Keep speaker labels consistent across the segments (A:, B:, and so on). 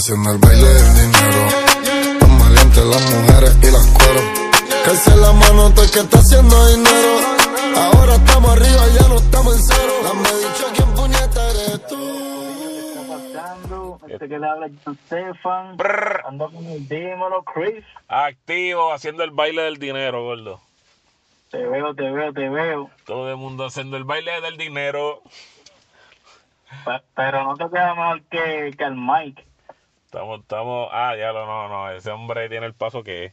A: haciendo el baile del dinero. Tan valientes las mujeres y las cueros. Que la mano todo el que está haciendo dinero. Ahora estamos arriba, ya no estamos en cero. Dame dicho quién puñeta eres tú.
B: Este que le habla John Stefan. Ando con el dímelo, Chris.
C: Activo, haciendo el baile del dinero, gordo.
B: Te veo, te veo, te veo.
C: Todo el mundo haciendo el baile del dinero.
B: Pe- Pero no te queda mejor que, que el Mike.
C: Estamos, estamos. Ah, ya lo no, no. Ese hombre tiene el paso que es.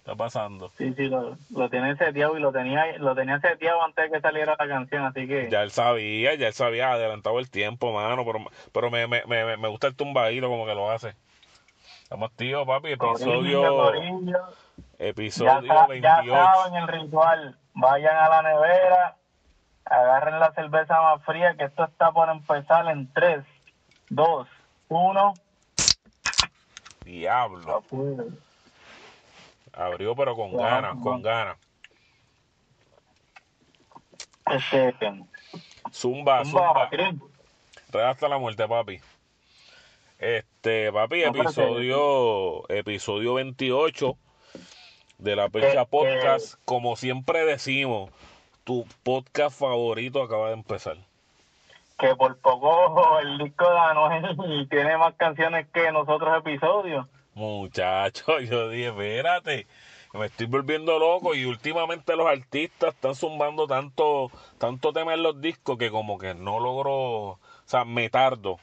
C: Está pasando.
B: Sí, sí, lo, lo tiene seteado y lo tenía, lo tenía seteado antes de que saliera la canción, así que...
C: Ya él sabía, ya él sabía, adelantado el tiempo, mano. Pero, pero me, me, me, me gusta el tumbadito como que lo hace. Estamos activos, papi.
B: Corillo,
C: Episodio,
B: corillo. Ya,
C: episodio
B: ya
C: 28.
B: saben el ritual. Vayan a la nevera, agarren la cerveza más fría, que esto está por empezar en 3, 2, 1.
C: Diablo. Abrió, pero con ganas, con ganas.
B: Este,
C: Zumba,
B: zumba,
C: zumba. Red hasta la muerte, papi. Este, papi, episodio, episodio 28 de la Percha
B: Que-
C: Podcast. Como siempre decimos, tu podcast favorito acaba de empezar.
B: Que por poco el disco de Anuel tiene más canciones que nosotros episodios.
C: Muchacho, yo dije, espérate, me estoy volviendo loco y últimamente los artistas están zumbando tanto, tanto tema en los discos que como que no logro, o sea, me tardo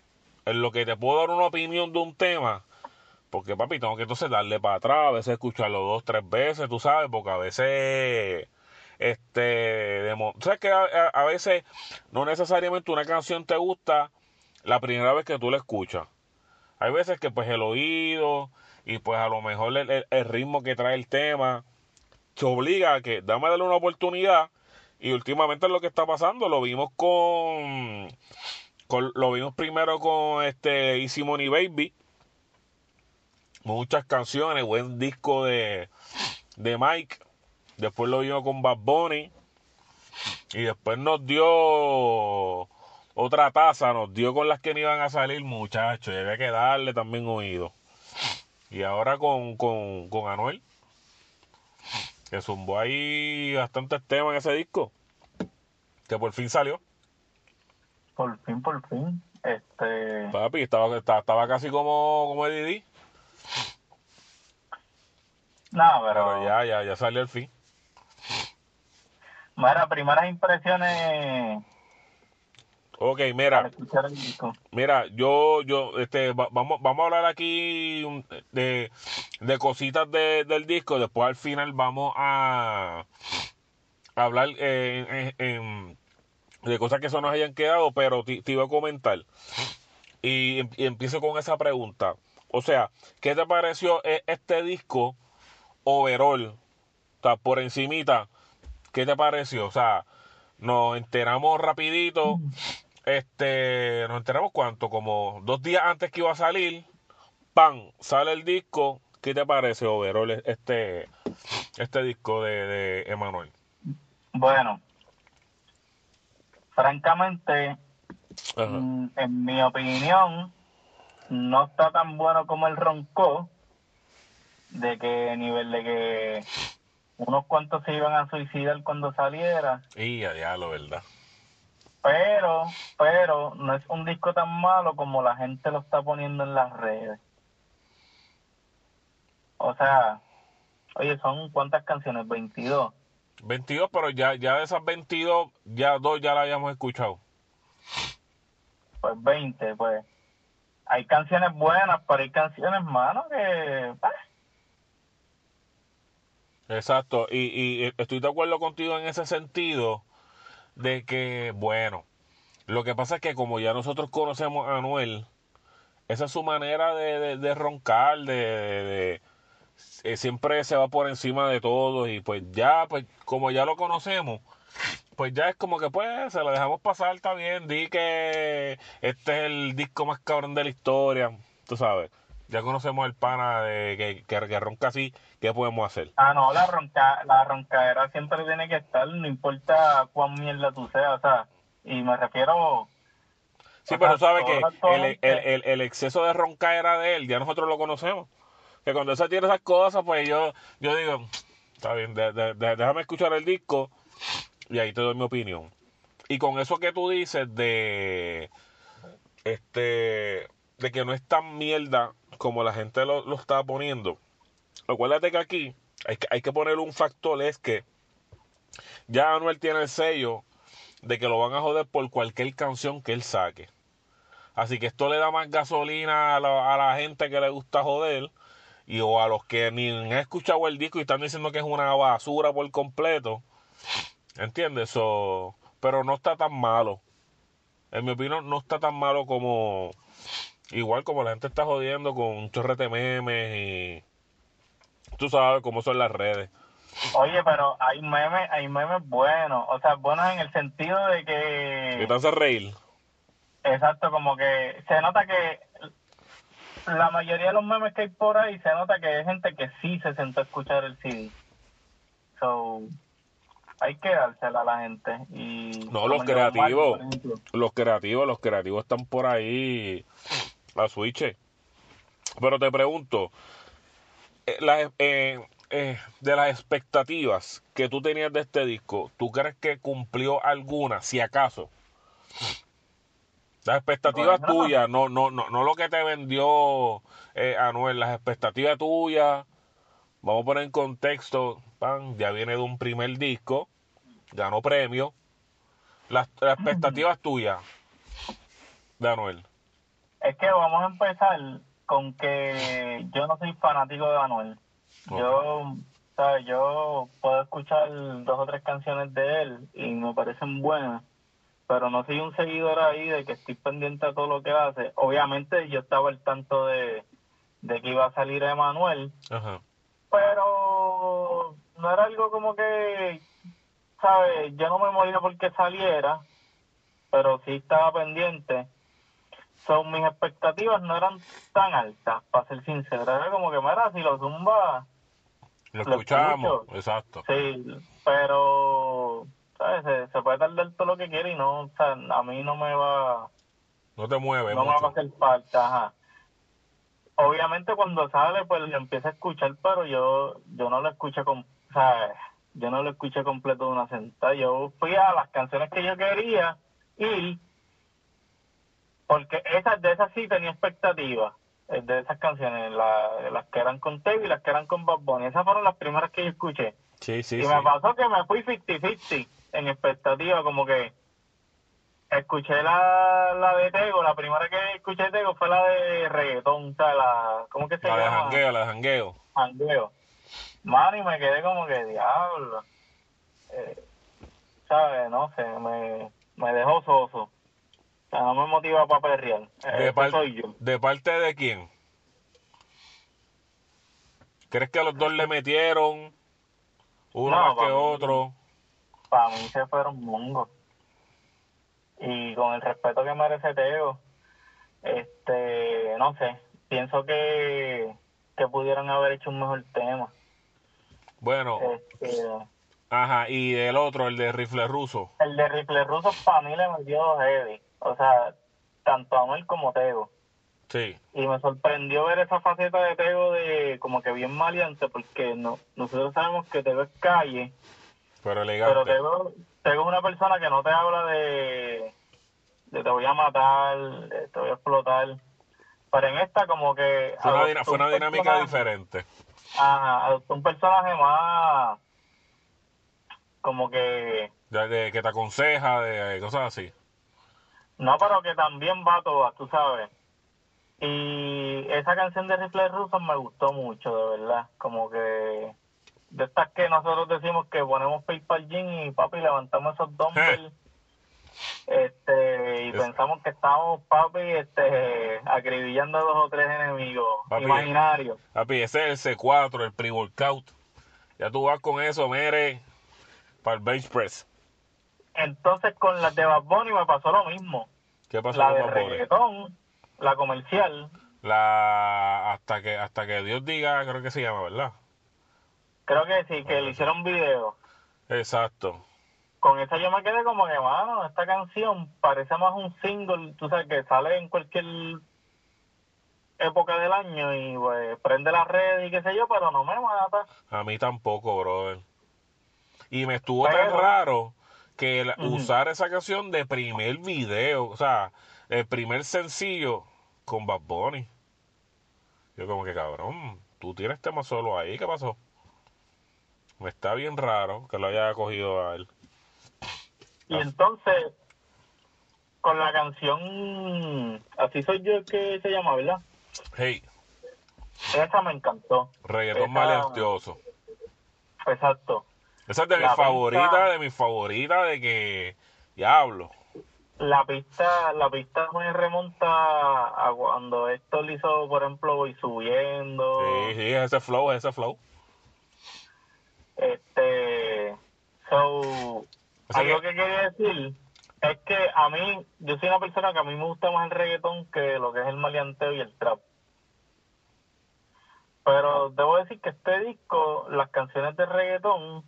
C: en lo que te puedo dar una opinión de un tema, porque papi, tengo que entonces darle para atrás, a veces escucharlo dos, tres veces, tú sabes, porque a veces, este, demo- sabes que a, veces no necesariamente una canción te gusta la primera vez que tú la escuchas. Hay veces que pues el oído y pues a lo mejor el, el- ritmo que trae el tema te obliga a que dame darle una oportunidad y últimamente lo que está pasando. Lo vimos con, con- lo vimos primero con este Easy Money Baby. Muchas canciones buen disco de de Mike después lo vimos con Bad Bunny y después nos dio otra taza, nos dio con las que no iban a salir, muchachos, y había que darle también oído. Y ahora con, con, con Anuel, que zumbó ahí bastantes temas en ese disco, que por fin salió.
B: Por fin, por fin. Este,
C: Papi, estaba, estaba, estaba casi como, como Eddie,
B: no, pero,
C: pero ya, ya, ya salió el fin.
B: Mira, primeras impresiones
C: Ok, mira,
B: escuchar el disco.
C: Mira, yo, yo, este, va- vamos, vamos a hablar aquí de, de cositas de- del disco. Después al final vamos a, a hablar eh, en- en- de cosas que se nos hayan quedado, pero te, te iba a comentar. Y, em- y empiezo con esa pregunta. O sea, ¿qué te pareció e- este disco overall? O sea, por encimita, ¿qué te pareció? O sea, nos enteramos rapidito. Este, nos enteramos cuánto, como dos días antes que iba a salir, ¡pam! sale el disco. ¿Qué te parece, overall, este, este disco de, de Emanuel?
B: Bueno, francamente,
C: Ajá.
B: mm, en mi opinión, no está tan bueno como el roncó, de que nivel de que unos cuantos se iban a suicidar cuando saliera,
C: Y a diablo, ¿verdad?
B: pero, pero no es un disco tan malo como la gente lo está poniendo en las redes. O sea, oye, son cuántas canciones, 22.
C: 22, pero ya, ya de esas 22, ya dos ya la habíamos escuchado.
B: pues 20, pues hay canciones buenas, pero hay canciones malas que ah,
C: Exacto, y, y estoy de acuerdo contigo en ese sentido de que, bueno, lo que pasa es que como ya nosotros conocemos a Anuel, esa es su manera de, de- de roncar, de, eh, siempre se va por encima de todos y pues ya, pues como ya lo conocemos, pues ya es como que pues se lo dejamos pasar, está bien, di que este es el disco más cabrón de la historia, tú sabes, ya conocemos el pana de que, que ronca así, ¿qué podemos hacer?
B: ah no, la ronca, la roncadera siempre tiene que estar, no importa cuán mierda tú seas, o sea, y me refiero
C: Sí, pero sabes que el, el, el, el exceso de roncaera de él, ya nosotros lo conocemos. Que cuando él tiene esas cosas, pues yo, yo digo, está bien, de- de- de- déjame escuchar el disco y ahí te doy mi opinión. Y con eso que tú dices de este de que no es tan mierda como la gente lo, lo está poniendo. Acuérdate que aquí hay que, hay que poner un factor, es que ya Anuel tiene el sello de que lo van a joder por cualquier canción que él saque. Así que esto le da más gasolina a la, a la gente que le gusta joder y o a los que ni han escuchado el disco y están diciendo que es una basura por completo. ¿Entiendes? So, pero no está tan malo. En mi opinión, no está tan malo como. Igual como la gente está jodiendo con un chorrete memes. Tú sabes cómo son las redes.
B: Oye, pero hay memes, hay memes buenos, o sea, buenos en el sentido de
C: Y
B: que,
C: te hace reír.
B: exacto, como que se nota que la mayoría de los memes que hay por ahí se nota que hay gente que sí se sentó a escuchar el CD. So, hay que dársela a la gente. Y
C: No, los creativos. Los creativos, los creativos están por ahí a switch. Pero te pregunto, eh, eh, eh, de las expectativas que tú tenías de este disco, ¿tú crees que cumplió alguna, si acaso? Las expectativas
B: Bueno.
C: tuyas, no, no, no, no lo que te vendió eh, Anuel, las expectativas tuyas, vamos a poner en contexto, pan, ya viene de un primer disco, ganó premio, las, las expectativas tuyas de Anuel.
B: Es que vamos a empezar con que yo no soy fanático de Anuel. Yo, ¿sabes? Yo puedo escuchar dos o tres canciones de él y me parecen buenas, pero no soy un seguidor ahí de que estoy pendiente a todo lo que hace. Obviamente yo estaba al tanto de, de que iba a salir Emanuel, pero no era algo como que, ¿sabes? Yo no me moría porque saliera, pero sí estaba pendiente. Son mis expectativas no eran tan altas, para ser sincero. Era como que, mira, si lo zumba,
C: Lo
B: Lo
C: escuchamos,
B: escucho.
C: exacto.
B: sí, pero, ¿sabes? Se, se puede tardar todo lo que quiere y no, o sea, a mí no me va,
C: No te mueve
B: no me va a hacer falta, ajá. Obviamente cuando sale, pues lo empiezo a escuchar, pero yo yo no lo escuché con, sea, yo no lo escuché completo de una sentada. Yo fui a las canciones que yo quería y porque esas de esas sí tenía expectativas eh, de esas canciones, la- las que eran con Teo y las que eran con Bad Bunny. Esas fueron las primeras que yo escuché.
C: Sí, sí,
B: y
C: sí.
B: me pasó que me fui 50-50 en expectativa, como que escuché la, la de Tego, la primera que escuché de Tego fue la de reggaetón, o sea, la, ¿cómo que se
C: La de
B: llama?
C: jangueo, la de jangueo.
B: Jangueo. Mano, y me quedé como que, diablo. Eh, ¿Sabes? No sé, me, me dejó soso. No me motiva para perrear. Eh,
C: De,
B: ese
C: par-
B: soy yo.
C: ¿De parte de quién? ¿Crees que a los dos le metieron? Uno
B: No,
C: más que
B: mí-
C: otro.
B: Para mí se fueron mongos. Y con el respeto que merece Teo, este, no sé, pienso que, que pudieron haber hecho un mejor tema.
C: Bueno,
B: Este,
C: ajá, y el otro, el de rifle ruso.
B: el de Rifle Russo para mí le metió heavy. O sea, tanto a Anuel como Tego.
C: Sí,
B: Y me sorprendió ver esa faceta de Tego de como que bien maleante, porque no, nosotros sabemos que Tego es calle,
C: pero
B: pero
C: elegante.
B: Tego, Tego es una persona que no te habla de, de te voy a matar, de te voy a explotar. Pero en esta como que...
C: Fue una, fue dinámica
B: personaje-
C: diferente.
B: Ajá, adoptó un personaje más... Como que...
C: De, de que te aconseja, de cosas así.
B: No, pero que también va todas, tú sabes. Y esa canción de Rifle Russo me gustó mucho, de verdad. Como que de estas que nosotros decimos que ponemos PayPal Gym y papi levantamos esos dumbbells este y
C: Es-
B: pensamos que estamos papi este acribillando a dos o tres enemigos
C: Papi,
B: imaginarios.
C: Papi, ese es el C4, el pre-workout. Ya tú vas con eso, mere, para el bench press.
B: Entonces con las de Bad Bunny me pasó lo mismo.
C: ¿Qué pasó
B: La
C: con
B: de
C: Bad Bunny?
B: reggaetón, la comercial,
C: La hasta que hasta que Dios diga, creo que se llama, ¿verdad?
B: creo que sí, que le hicieron video.
C: Exacto.
B: con esa yo me quedé como que, mano, esta canción parece más un single, tú sabes, que sale en cualquier época del año y pues prende la red y qué sé yo, pero no me mata.
C: A mí tampoco, brother. Y me estuvo tan raro que usar esa canción de primer video, o sea, el primer sencillo con Bad Bunny. Yo como que, cabrón, tú tienes tema solo ahí, ¿qué pasó? Me está bien raro que lo haya cogido a él.
B: Y
C: Ah.
B: entonces, con la canción Así soy yo que se llama, ¿verdad?
C: Hey,
B: Esa me encantó.
C: reggaetón
B: Esa-
C: maleantioso.
B: Exacto.
C: Esa es de mis favoritas, de mis favoritas, de que, diablo.
B: La pista, la pista me remonta a cuando esto lo hizo, por ejemplo, voy subiendo.
C: Sí, sí, ese flow, ese flow.
B: Este, so, algo
C: que-
B: que quería decir es que a mí, yo soy una persona que a mí me gusta más el reggaetón que lo que es el maleanteo y el trap. Pero debo decir que este disco, las canciones de reggaetón,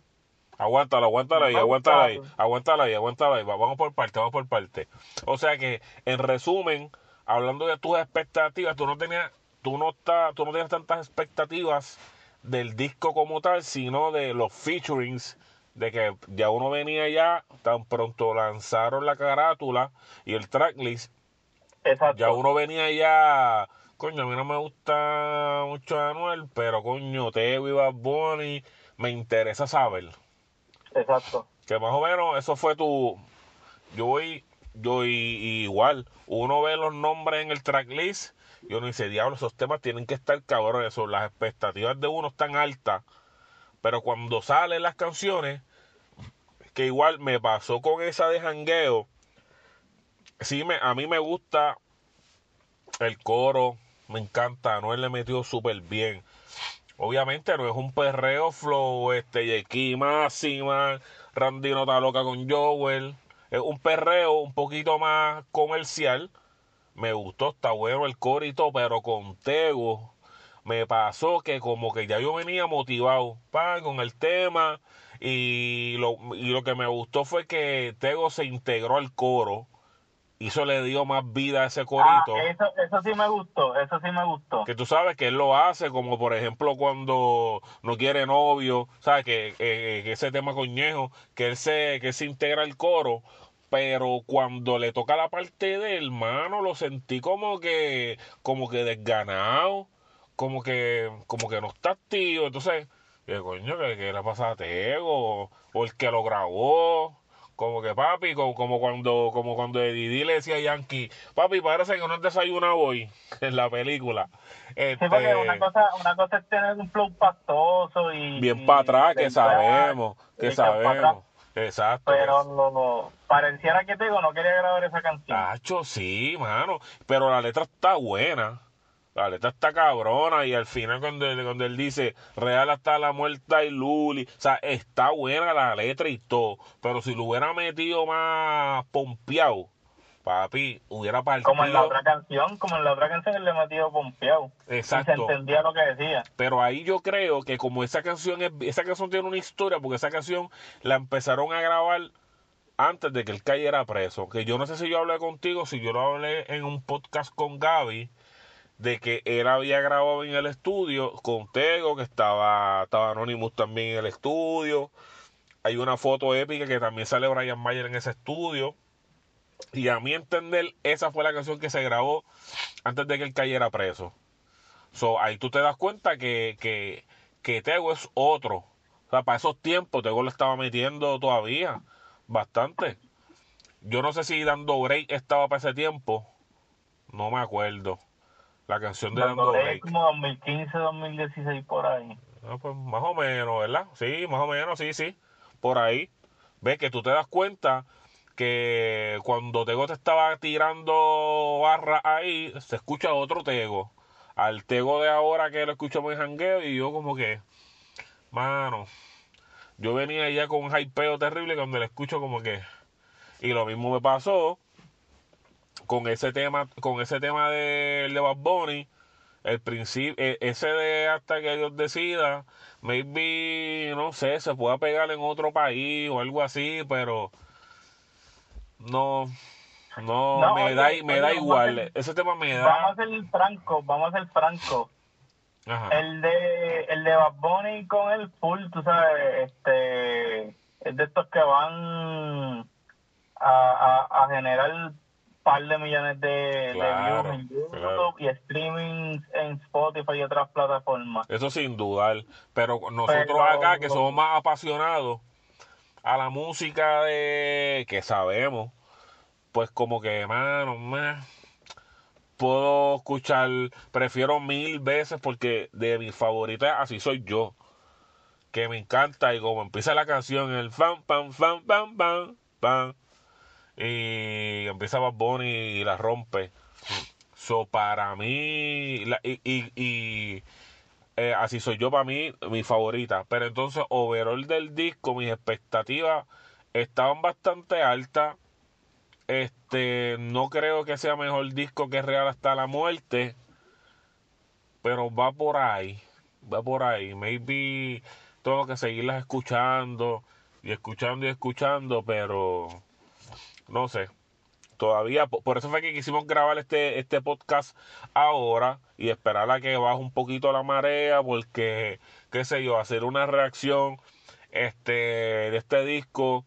C: Aguántala, aguántala ahí,
B: Me
C: aguántala ahí,
B: gusta.
C: aguántala ahí, aguántala ahí. Va- Vamos por parte, vamos por parte. O sea que, en resumen, hablando de tus expectativas, tú no tenías, tú no estás, tú no tienes tantas expectativas del disco como tal, sino de los featurings, de que ya uno venía ya, tan pronto lanzaron la carátula y el tracklist,
B: exacto.
C: ya uno venía ya, coño, a mí no me gusta mucho Anuel, pero coño, Teo y Bad Bunny, me interesa saber.
B: Exacto.
C: Que más o menos eso fue tu. Yo voy. Yo y, igual. Uno ve los nombres en el tracklist. Y uno dice, diablo, esos temas tienen que estar cabrones. Las expectativas de uno están altas. Pero cuando salen las canciones. Que igual me pasó con esa de jangueo. Sí, me, a mí me gusta el coro. Me encanta. Anuel le metió súper bien. Obviamente no es un perreo flow, este, Yeki Máxima, Randy no está loca con Joel. Es un perreo un poquito más comercial. Me gustó, está bueno el todo, pero con Tego me pasó que como que ya yo venía motivado pan, con el tema y lo, y lo que me gustó fue que Tego se integró al coro y eso le dio más vida a ese
B: Ah,
C: corito
B: eso, eso sí me gustó, eso sí me gustó.
C: que tú sabes que él lo hace, como por ejemplo cuando no quiere novio, sabes que, eh, que ese tema coñejo, que él se, que él se integra al coro, pero cuando le toca la parte del mano lo sentí como que, como que desganado, como que, como que no está activo, entonces, ¿qué coño que, que le pasa a Tego? O el que lo grabó, como que papi, como, como cuando, como cuando Didi le decía a Yankee, papi, parece que no desayuna hoy en la película.
B: Sí, porque
C: Este,
B: una cosa, una cosa es tener un flow pastoso y...
C: bien para atrás, que sabemos, que sabemos. Exacto.
B: Pero no, pareciera que Tego no quería grabar esa canción.
C: Tacho, sí, mano. Pero la letra está buena. La letra está cabrona. Y al final, cuando, él- cuando él dice real hasta la muerta y Luli. O sea, está buena la letra y todo. Pero si lo hubiera metido más pompeado, papi, hubiera partido.
B: como en la otra canción, como en la otra canción él le metió pompeado. Y se
C: Exacto.
B: entendía lo que decía.
C: Pero ahí yo creo que como esa canción es, esa canción tiene una historia, porque esa canción la empezaron a grabar antes de que él cayera preso. Que yo no sé si yo hablé contigo, si yo lo hablé en un podcast con Gaby, de que él había grabado en el estudio con Tego, que estaba, estaba Anonymous también en el estudio. Hay una foto épica que también sale Brian Mayer en ese estudio. Y a mi entender, esa fue la canción que se grabó antes de que él cayera preso. So, ahí tú te das cuenta que, que, que Tego es otro. O sea, para esos tiempos Tego lo estaba metiendo todavía bastante. Yo no sé si Dando Break estaba para ese tiempo. No me acuerdo. La canción de Dando Break.
B: como 2015, 2016 por ahí.
C: Ah, pues más o menos, ¿verdad? Sí, más o menos, sí, sí. Por ahí. Ves que tú te das cuenta que cuando Tego te estaba tirando barra ahí, se escucha otro Tego. Al Tego de ahora que lo escucho en jangueo y yo como que, mano, yo venía ya con un hypeo terrible cuando le escucho como que... Y lo mismo me pasó con ese tema, con ese tema de, de Bad Bunny. el principio, e, ese de hasta que Dios decida, maybe, no sé, se pueda pegar en otro país o algo así, pero no, no, me da, me da igual, ese tema me da.
B: Vamos a ser franco, vamos a ser franco. El de el de Bad Bunny con el full, tú sabes, este es de estos que van a, a, generar par de millones de, views en YouTube y streaming en Spotify y otras plataformas.
C: Eso sin dudar. Pero nosotros acá que somos más apasionados a la música de que sabemos, pues como que, mano, más puedo escuchar, prefiero mil veces porque de mis favoritas así soy yo. Que me encanta y como empieza la canción, el fan, pam, fan, pam, pam, pam y empieza Bad Bunny y la rompe. So, para mí, y, y, eh, así soy yo para mí, mi favorita. Pero entonces, overall del disco, mis expectativas estaban bastante altas. Este, no creo que sea mejor disco que Real hasta la muerte. Pero va por ahí. Va por ahí. Maybe tengo que seguirlas escuchando. Y escuchando y escuchando. Pero no sé. Todavía, por eso fue que quisimos grabar este, este podcast ahora y esperar a que baje un poquito la marea, porque, qué sé yo, hacer una reacción este, de este disco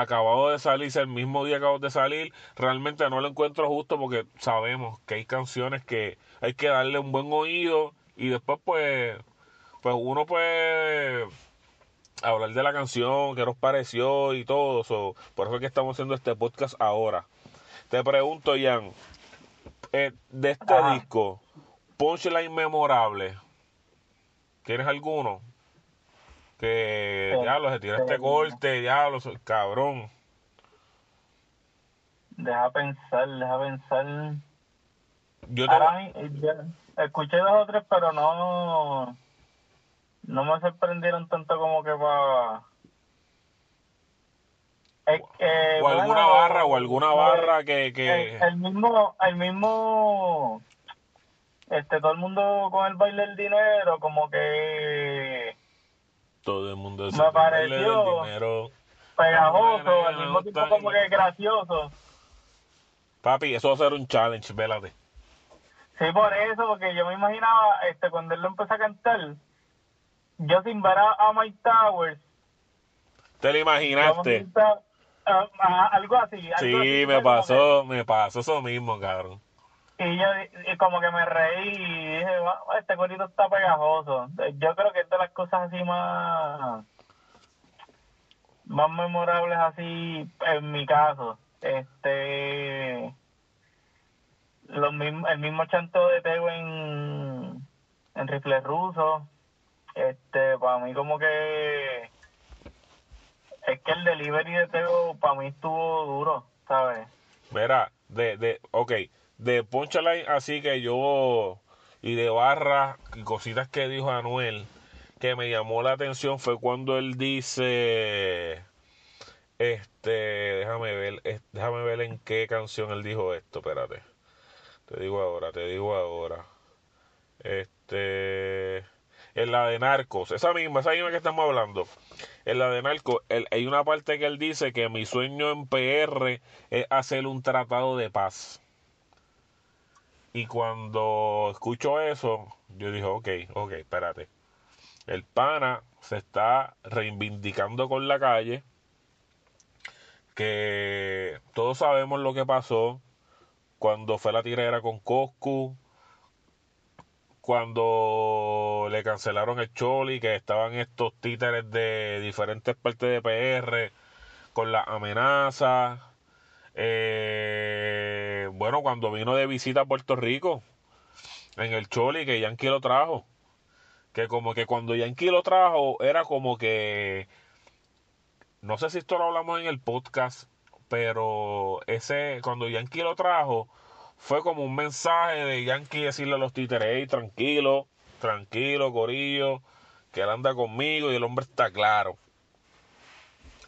C: acabado de salirse el mismo día que acabamos de salir, realmente no lo encuentro justo porque sabemos que hay canciones que hay que darle un buen oído y después pues pues uno puede hablar de la canción, qué nos pareció y todo. eso por eso es que estamos haciendo este podcast ahora. Te pregunto, Jan, eh, de este disco, Punchline Memorable, ¿tienes alguno? Que ya lo se tira este corte, ya lo cabrón.
B: Deja pensar, deja pensar. Yo te... escuché dos o tres, pero no no me sorprendieron tanto como que para...
C: o alguna barra o alguna eh, barra que, que...
B: El, mismo el mismo este todo el mundo con el baile del dinero como que
C: todo el mundo
B: me pareció dinero. pegajoso al mismo tiempo como que gracioso.
C: Papi eso va a ser un challenge vélate.
B: Sí por eso porque yo me imaginaba este cuando él lo empezó a cantar yo sin ver a, Mike Towers.
C: ¿Te lo imaginaste?
B: algo así.
C: sí, me pasó, me pasó eso mismo, cabrón.
B: Y yo como que me reí y dije, este corito está pegajoso. Yo creo que es de las cosas así más más memorables así en mi caso. Este los mismos, el mismo chanto de Teo en, en rifle ruso este, para mí como que es que el delivery de Teo para mí estuvo duro, ¿sabes?
C: Mira, de, de, ok, de Punchline así que yo, y de barra y cositas que dijo Anuel, que me llamó la atención fue cuando él dice, este, déjame ver, déjame ver en qué canción él dijo esto, espérate, te digo ahora, te digo ahora, este en la de Narcos, esa misma, esa misma que estamos hablando, en la de Narcos, hay una parte que él dice que mi sueño en PR es hacer un tratado de paz. Y cuando escucho eso, yo dije, ok, ok, espérate. El pana se está reivindicando con la calle, que todos sabemos lo que pasó cuando fue la tirera con Coscu, cuando le cancelaron el Choli, que estaban estos títeres de diferentes partes de PR con la amenaza. Eh, bueno, cuando vino de visita a Puerto Rico, en el Choli, que Yankee lo trajo. Que como que cuando Yankee lo trajo, era como que. No sé si esto lo hablamos en el podcast, pero ese, cuando Yankee lo trajo, fue como un mensaje de Yankee decirle a los títeres, tranquilo, tranquilo, Corillo, que él anda conmigo y el hombre está claro.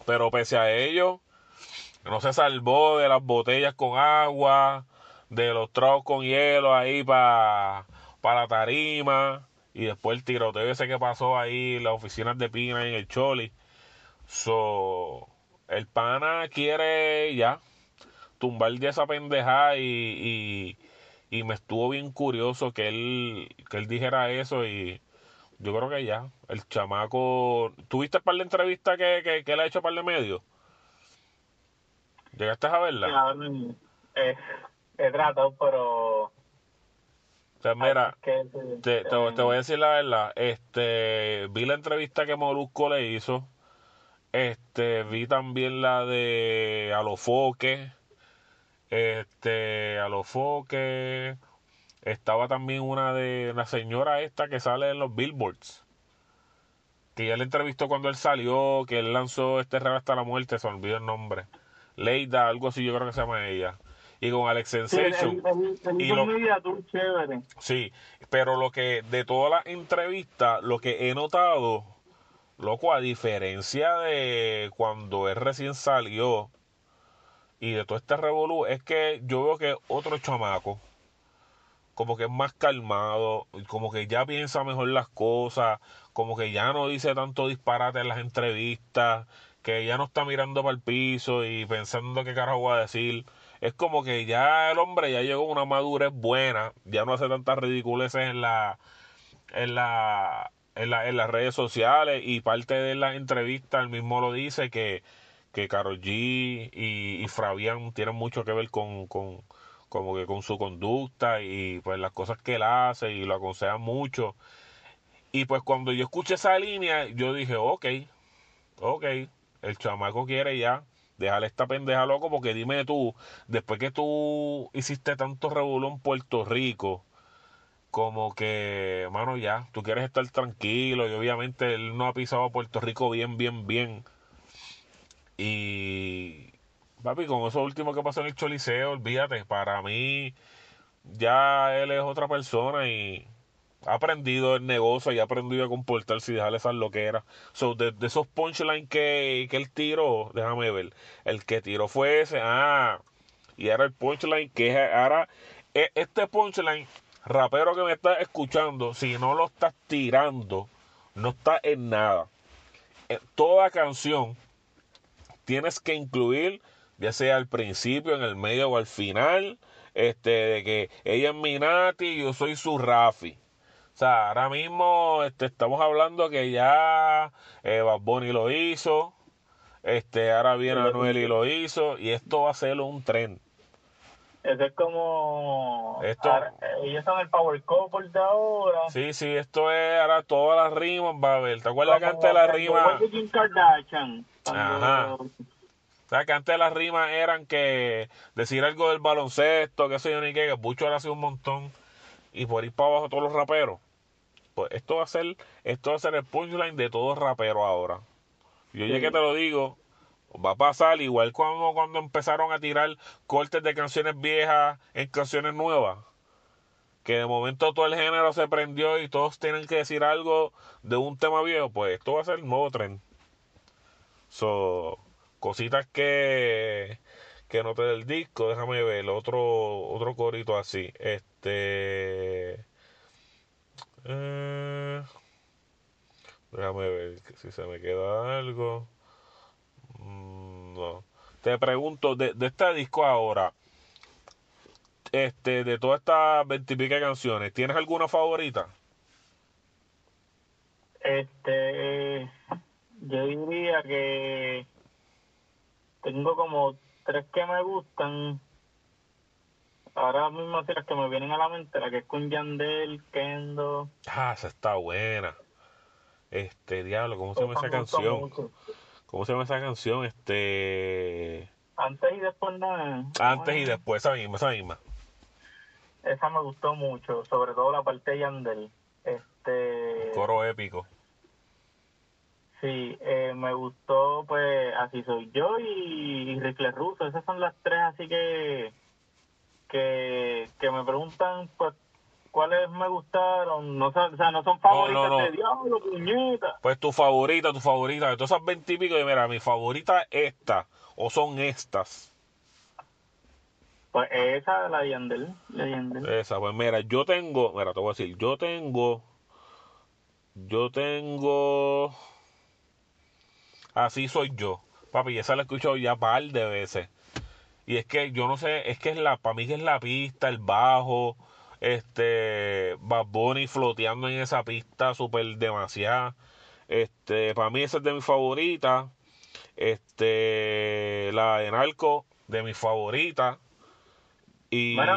C: Pero pese a ello, no se salvó de las botellas con agua, de los tragos con hielo ahí para para la tarima y después el tiroteo ese que pasó ahí, las oficinas de Pina en el Choli. So, el pana quiere ya tumbar de esa pendejada y, y, me estuvo bien curioso que él, que él dijera eso y yo creo que ya, el chamaco... ¿Tuviste el par de entrevistas que, que, que él ha hecho par de medios? ¿Llegaste a verla?
B: Eh, he tratado, pero...
C: mira, te, te, voy a decir la verdad. Este, vi la entrevista que Molusco le hizo. Este, vi también la de Alofoque. Este, Alofoque. Estaba también una de la señora esta que sale en los billboards. Que ya le entrevistó cuando él salió, que él lanzó este regalo hasta la muerte, se olvidó el nombre. Leida, algo así yo creo que se llama ella. Y con Alex Sensation. Sí, pero lo que de todas las entrevistas, lo que he notado, loco, a diferencia de cuando él recién salió y de todo este revolú, es que yo veo que otro chamaco, como que es más calmado, como que ya piensa mejor las cosas, como que ya no dice tanto disparate en las entrevistas, que ya no está mirando para el piso y pensando qué carajo va a decir. Es como que ya el hombre ya llegó a una madurez buena, ya no hace tantas ridiculeces en la en la en, la, en las redes sociales y parte de la entrevista él mismo lo dice que que Karol G y, y Fabián tienen mucho que ver con, con como que con su conducta y pues las cosas que él hace y lo aconseja mucho. Y pues cuando yo escuché esa línea, yo dije, ok, ok, el chamaco quiere ya. Déjale esta pendeja loco porque dime tú, después que tú hiciste tanto revuelo en Puerto Rico, como que, mano, ya, tú quieres estar tranquilo y obviamente él no ha pisado Puerto Rico bien, bien, bien. Y, papi, con eso último que pasó en el Choliseo, olvídate, para mí ya él es otra persona y ha aprendido el negocio y ha aprendido a comportarse y dejarle esas loqueras. So, de, esos punchlines que, que él tiró, déjame ver, el que tiró fue ese, ah, y era el punchline que ahora, e, este punchline, rapero que me está escuchando, si no lo estás tirando, no está en nada. En toda canción tienes que incluir, ya sea al principio, en el medio o al final, este, de que ella es Minati y yo soy su Rafi o sea, ahora mismo este, estamos hablando que ya eh, Bad Bunny lo hizo, este, ahora viene Anuel y lo hizo, y esto va a ser un tren.
B: Eso es como... Esto, ellos son el power couple de ahora.
C: Sí, sí, esto es ahora todas las rimas, va a ver. ¿Te acuerdas que antes de las rimas... Ajá. O sea, que antes las rimas eran que decir algo del baloncesto, que sé yo ni qué, que Bucho ahora hace un montón. Y por ir para abajo todos los raperos. Pues esto va a ser, esto va a ser el punchline de todo rapero ahora. Yo ya que te lo digo, va a pasar igual cuando, cuando empezaron a tirar cortes de canciones viejas en canciones nuevas. Que de momento todo el género se prendió y todos tienen que decir algo de un tema viejo. Pues esto va a ser el nuevo tren. So, cositas que que note del disco, déjame ver otro otro corito así. Este eh, déjame ver si se me queda algo. Mm, no. Te pregunto, de, de este disco ahora, este, de todas estas veintipica canciones, ¿tienes alguna favorita?
B: Este, yo diría que tengo como tres que me gustan ahora mismo las que me vienen a la mente, la que es con Yandel, Kendo.
C: Ah, esa está buena. Este, diablo, ¿cómo se llama esa canción? ¿Cómo se llama esa canción? Este.
B: Antes y después no.
C: Antes y después, esa misma, esa misma.
B: Esa me gustó mucho, sobre todo la parte de Yandel. Este.
C: Coro épico.
B: Sí, eh, me gustó, pues, Así Soy Yo y, y Rifle Russo. Esas son las tres, así que que, que me preguntan pues cuáles me gustaron, no, o sea, no son favoritas de diablo, puñeta.
C: Pues tu favorita, tu favorita, de todas esas veintipico, y mira, mi favorita es esta, o son estas.
B: Pues esa, la de Yandel. La de Yandel.
C: Esa, pues mira, yo tengo, mira, te voy a decir, yo tengo, yo tengo, así soy yo, papi, esa la he escuchado ya par de veces. Y es que yo no sé, es que es la, para mí que es la pista, el bajo, este, Bad Bunny floteando en esa pista súper demasiada. Este, para mí esa es de mis favoritas. Este, la de Narco, de mis favoritas. Y,
B: Bueno,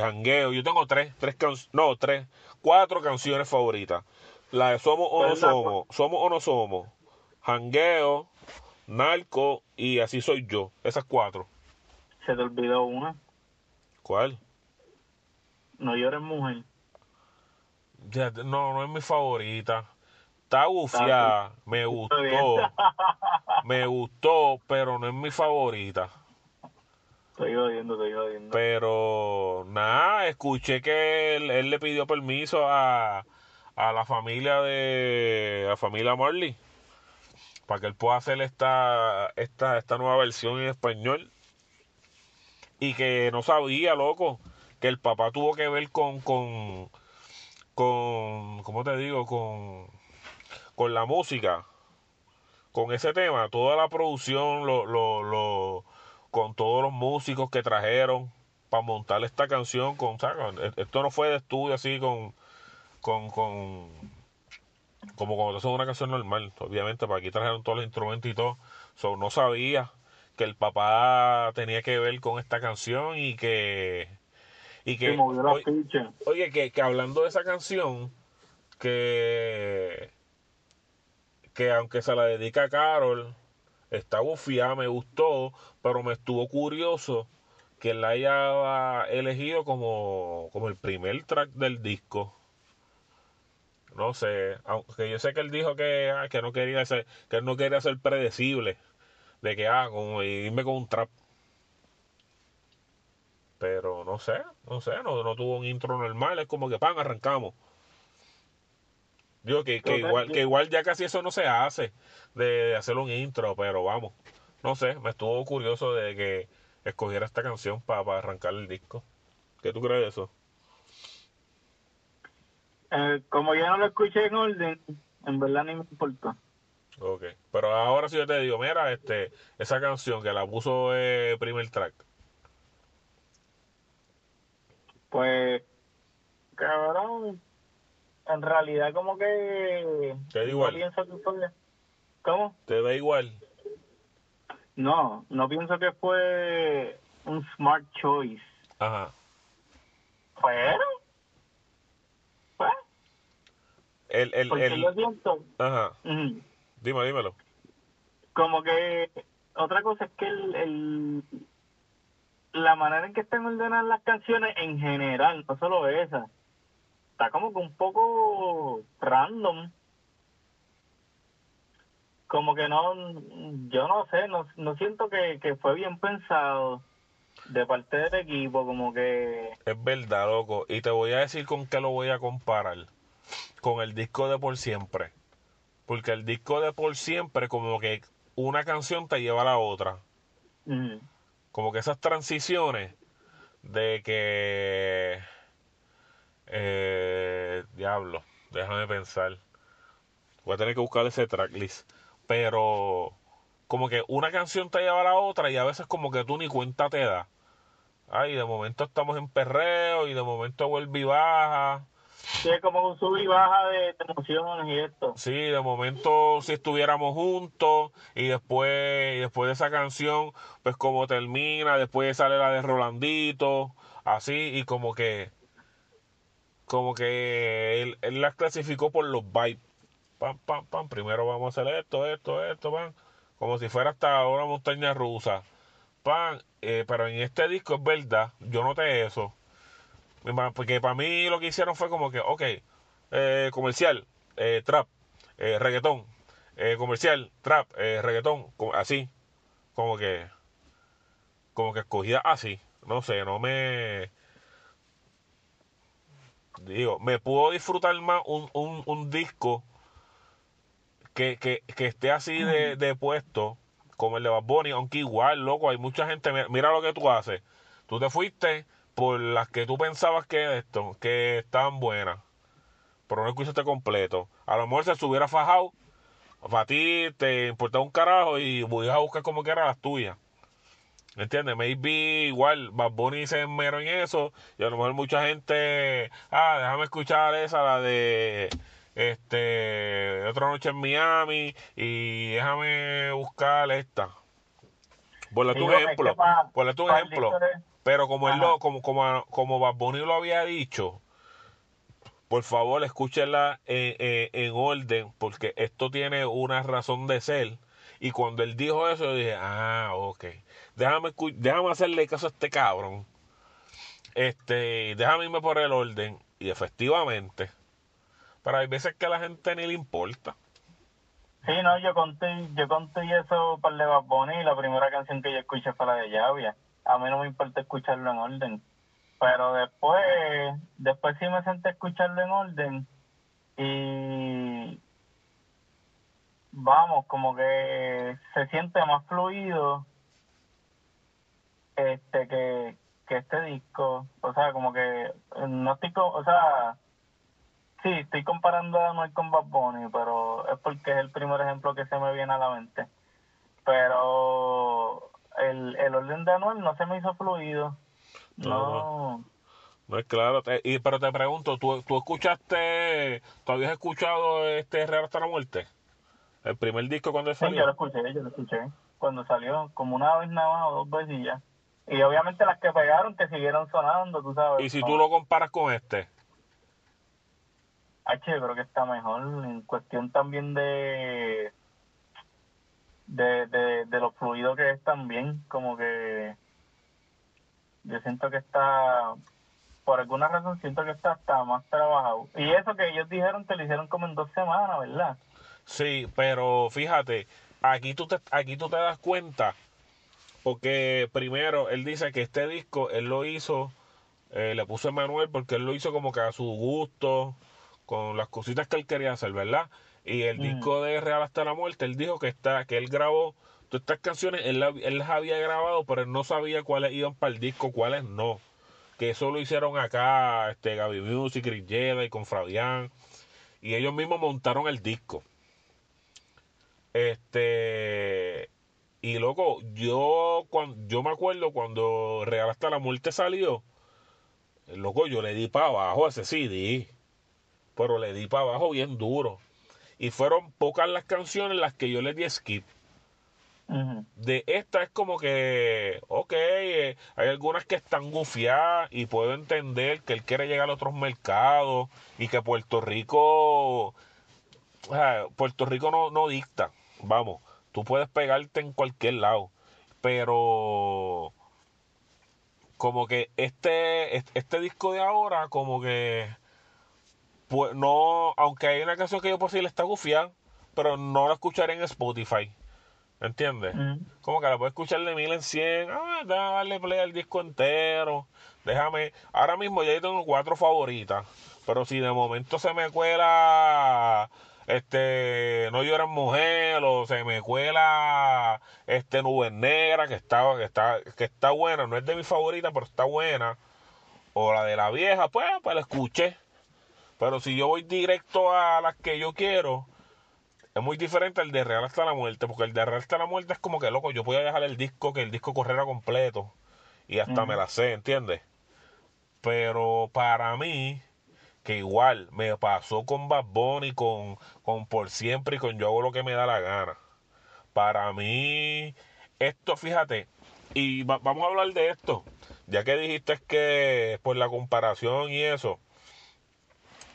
C: Jangueo. Yo tengo tres, tres canciones, no, tres, cuatro canciones favoritas. La de Somos o no
B: Pues la-
C: somos, Somos o no somos, Jangueo, Narco y Así soy yo. Esas cuatro.
B: Se te olvidó una.
C: ¿Cuál?
B: No llores mujer.
C: Ya, no, no es mi favorita. Está gufiada, me gustó, me gustó, pero no es mi favorita.
B: Estoy jodiendo, estoy jodiendo.
C: Pero nada, escuché que él, él le pidió permiso a, a la familia de la familia Marley para que él pueda hacer esta, esta, esta nueva versión en español. Y que no sabía, loco, que el papá tuvo que ver con, con, con, ¿cómo te digo? Con, con la música, con ese tema, toda la producción, lo, lo, lo, con todos los músicos que trajeron para montar esta canción, con, ¿sabes? esto no fue de estudio así con, con, con como cuando hacen una canción normal, obviamente, para aquí trajeron todos los instrumentos y todo, so, no sabía que el papá tenía que ver con esta canción y que y que oye, oye, que, que hablando de esa canción que que aunque se la dedica a Carol está bufiada, me gustó pero me estuvo curioso que la haya elegido como, como el primer track del disco no sé, aunque yo sé que él dijo que, ah, que no quería ser, que él no quería ser predecible, de que ah, como irme con un trap. Pero no sé, no sé, no, no tuvo un intro normal, es como que pan, arrancamos. Digo que, que
B: Total,
C: igual,
B: sí.
C: que igual ya casi eso no se hace, de, hacer un intro, pero vamos, no sé, me estuvo curioso de que escogiera esta canción para arrancar el disco. ¿Qué tú crees de eso?
B: Eh, como yo no lo escuché en orden, en verdad ni me importó.
C: Ok, pero ahora si yo te digo, mira, este, esa canción que la puso eh, primer track,
B: Pues, cabrón, en realidad como que...
C: Te da
B: no
C: igual.
B: pienso que fue... ¿Cómo?
C: te da igual.
B: No, no pienso que fue un smart choice.
C: Ajá.
B: Pero, pues,
C: El, el,
B: porque
C: el,
B: yo siento...
C: ajá.
B: ujú,
C: Dime, dímelo.
B: como que otra cosa es que el, el la manera en que están ordenadas las canciones en general, no solo esa, está como que un poco random. Como que no, yo no sé, no, no siento que, que fue bien pensado de parte del equipo, como que,
C: Es verdad, loco. Y te voy a decir con qué lo voy a comparar. Con el disco de Por Siempre. Porque el disco de Por Siempre, como que una canción te lleva a la otra.
B: mm,
C: Como que esas transiciones de que. Eh, diablo, déjame pensar. Voy a tener que buscar ese tracklist. Pero. Como que una canción te lleva a la otra y a veces como que tú ni cuenta te da. Ay, de momento estamos en perreo y de momento vuelve y baja.
B: Sí, es como un sub y baja de, emociones y esto.
C: Sí, de momento si estuviéramos juntos y después después de esa canción, pues como termina, después sale la de Rolandito, así y como que como que él, él las clasificó por los vibes. Pam, pam, pam, primero vamos a hacer esto, esto, esto, pam, como si fuera hasta una montaña rusa. Pam, eh, pero en este disco es verdad, yo noté eso. Porque para mí lo que hicieron fue como que, ok, eh, comercial, eh, trap, eh, reggaetón, eh, comercial, trap, eh, reggaetón, así, como que, como que escogida así, no sé, no me, digo, me puedo disfrutar más un, un, un disco que, que, que esté así de, de puesto, como el de Bad Bunny, aunque igual, loco, hay mucha gente, mira, mira lo que tú haces, Tú te fuiste por las que tú pensabas que esto, que estaban buenas, pero no escuchaste completo. A lo mejor se hubiera fajado, para ti te importaba un carajo y voy a buscar como que eran las tuyas. ¿Entiendes? Maybe igual Bad Bunny se mero en eso y a lo mejor mucha gente, ah, déjame escuchar esa, la de este otra noche en Miami y déjame buscar esta. Por tu ejemplo, por tu ejemplo. Pero como él lo, como, como, como Bad Bunny lo había dicho, por favor escúchela en, en, en, orden, porque esto tiene una razón de ser. Y cuando él dijo eso, yo dije, ah, ok. Déjame, déjame hacerle caso a este cabrón. Este, déjame irme por el orden. Y efectivamente, pero hay veces que a la gente ni le importa.
B: Sí, no, yo conté, yo conté eso para el de Bad Bunny y la primera canción que yo escuché fue la de Llavia a mí no me importa escucharlo en orden. Pero después, después sí me senté a escucharlo en orden y vamos, como que se siente más fluido este que, que este disco. O sea, como que no estoy, o sea, sí, estoy comparando a Anuel con Bad Bunny, pero es porque es el primer ejemplo que se me viene a la mente. Pero el, el orden de Anuel no se me hizo fluido. No.
C: No, es claro. y, pero te pregunto, ¿tú, ¿tú escuchaste, ¿tú habías escuchado este Real hasta la muerte? El primer disco cuando salió.
B: Sí, yo lo escuché, yo lo escuché. Cuando salió, como una vez nada más o dos veces y ya. Y obviamente las que pegaron, que siguieron sonando, tú sabes.
C: ¿Y si tú lo comparas con este?
B: H, creo que está mejor en cuestión también de de, de, de lo fluido que es también, como que yo siento que está, por alguna razón siento que está, está más trabajado. Y eso que ellos dijeron que lo hicieron como en dos semanas, ¿verdad?
C: Sí, pero fíjate, aquí tú te, aquí tú te das cuenta, porque primero él dice que este disco él lo hizo, eh, le puso Manuel porque él lo hizo como que a su gusto, con las cositas que él quería hacer, ¿verdad? Y el disco de Real hasta la muerte, él dijo que está, que él grabó todas estas canciones, él, él las había grabado, pero él no sabía cuáles iban para el disco, cuáles no. Que eso lo hicieron acá, este, Gaby Music, Chris y con Fabián. Y ellos mismos montaron el disco. Este. Y loco, yo cuando yo me acuerdo cuando Real hasta la muerte salió, loco, yo le di para abajo a ese CD. Pero le di para abajo bien duro y fueron pocas las canciones las que yo le di skip. De esta es como que, ok, eh, hay algunas que están gufiadas y puedo entender que él quiere llegar a otros mercados y que Puerto Rico, Puerto Rico no, no dicta, vamos, tú puedes pegarte en cualquier lado, pero como que este, este disco de ahora, como que pues no, aunque hay una canción que yo por sí le está gufiada, pero no la escucharé en Spotify. ¿Entiendes? Como que la puedo escuchar de mil en cien. Ah, darle play al disco entero. Déjame. Ahora mismo ya tengo cuatro favoritas. Pero si de momento se me cuela. Este. No lloran mujer. O se me cuela. Este. Nubes Negra. Que está, que está, que está buena. No es de mi favorita, pero está buena. O la de la vieja. Pues, pues la escuché. Pero si yo voy directo a las que yo quiero, es muy diferente al de Real hasta la muerte, porque el de Real hasta la muerte es como que loco, yo podía dejar el disco, que el disco corriera completo y hasta me la sé, ¿entiendes? Pero para mí, que igual me pasó con Bad Bunny, con, con Por Siempre y con Yo hago lo que me da la gana. Para mí, esto, fíjate, y vamos a hablar de esto, ya que dijiste que por la comparación y eso,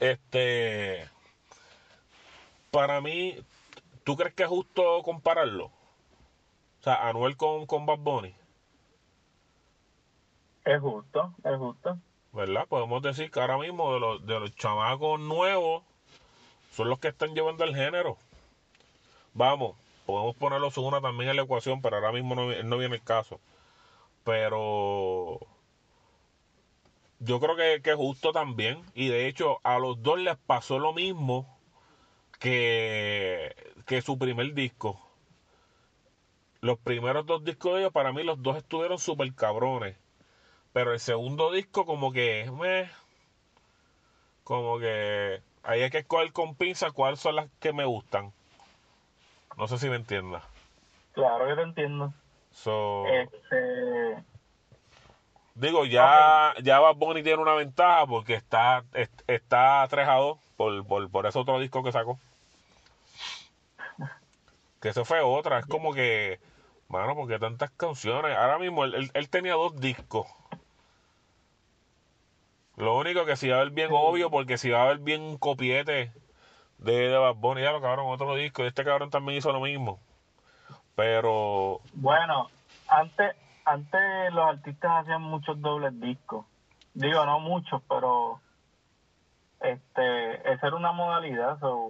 C: este, para mí, ¿tú crees que es justo compararlo? O sea, Anuel con, con Bad Bunny.
B: Es justo, es justo.
C: ¿Verdad? Podemos decir que ahora mismo de los, de los chamacos nuevos son los que están llevando el género. Vamos, podemos ponerlos una también en la ecuación, pero ahora mismo no, no viene el caso. Pero yo creo que, que, es justo también. Y de hecho, a los dos les pasó lo mismo que, que su primer disco. Los primeros dos discos de ellos, para mí, los dos estuvieron súper cabrones. Pero el segundo disco como que... meh, como que... Ahí hay que escoger con pinza cuáles son las que me gustan. No sé si me entiendas.
B: Claro que te entiendo.
C: So,
B: Este,
C: digo, ya, ya Bad Bunny tiene una ventaja porque está, est- está 3 a 2 por, por, por ese otro disco que sacó. Que eso fue otra. Es como que, mano, porque tantas canciones. Ahora mismo él, él- él tenía dos discos. Lo único que si va a ver bien obvio, porque si va a ver bien un copiete de, de Bad Bunny, ya lo cabrón, otro disco. Y este cabrón también hizo lo mismo. Pero,
B: bueno, antes, antes los artistas hacían muchos dobles discos. Digo, no muchos, pero este, esa era una modalidad, so,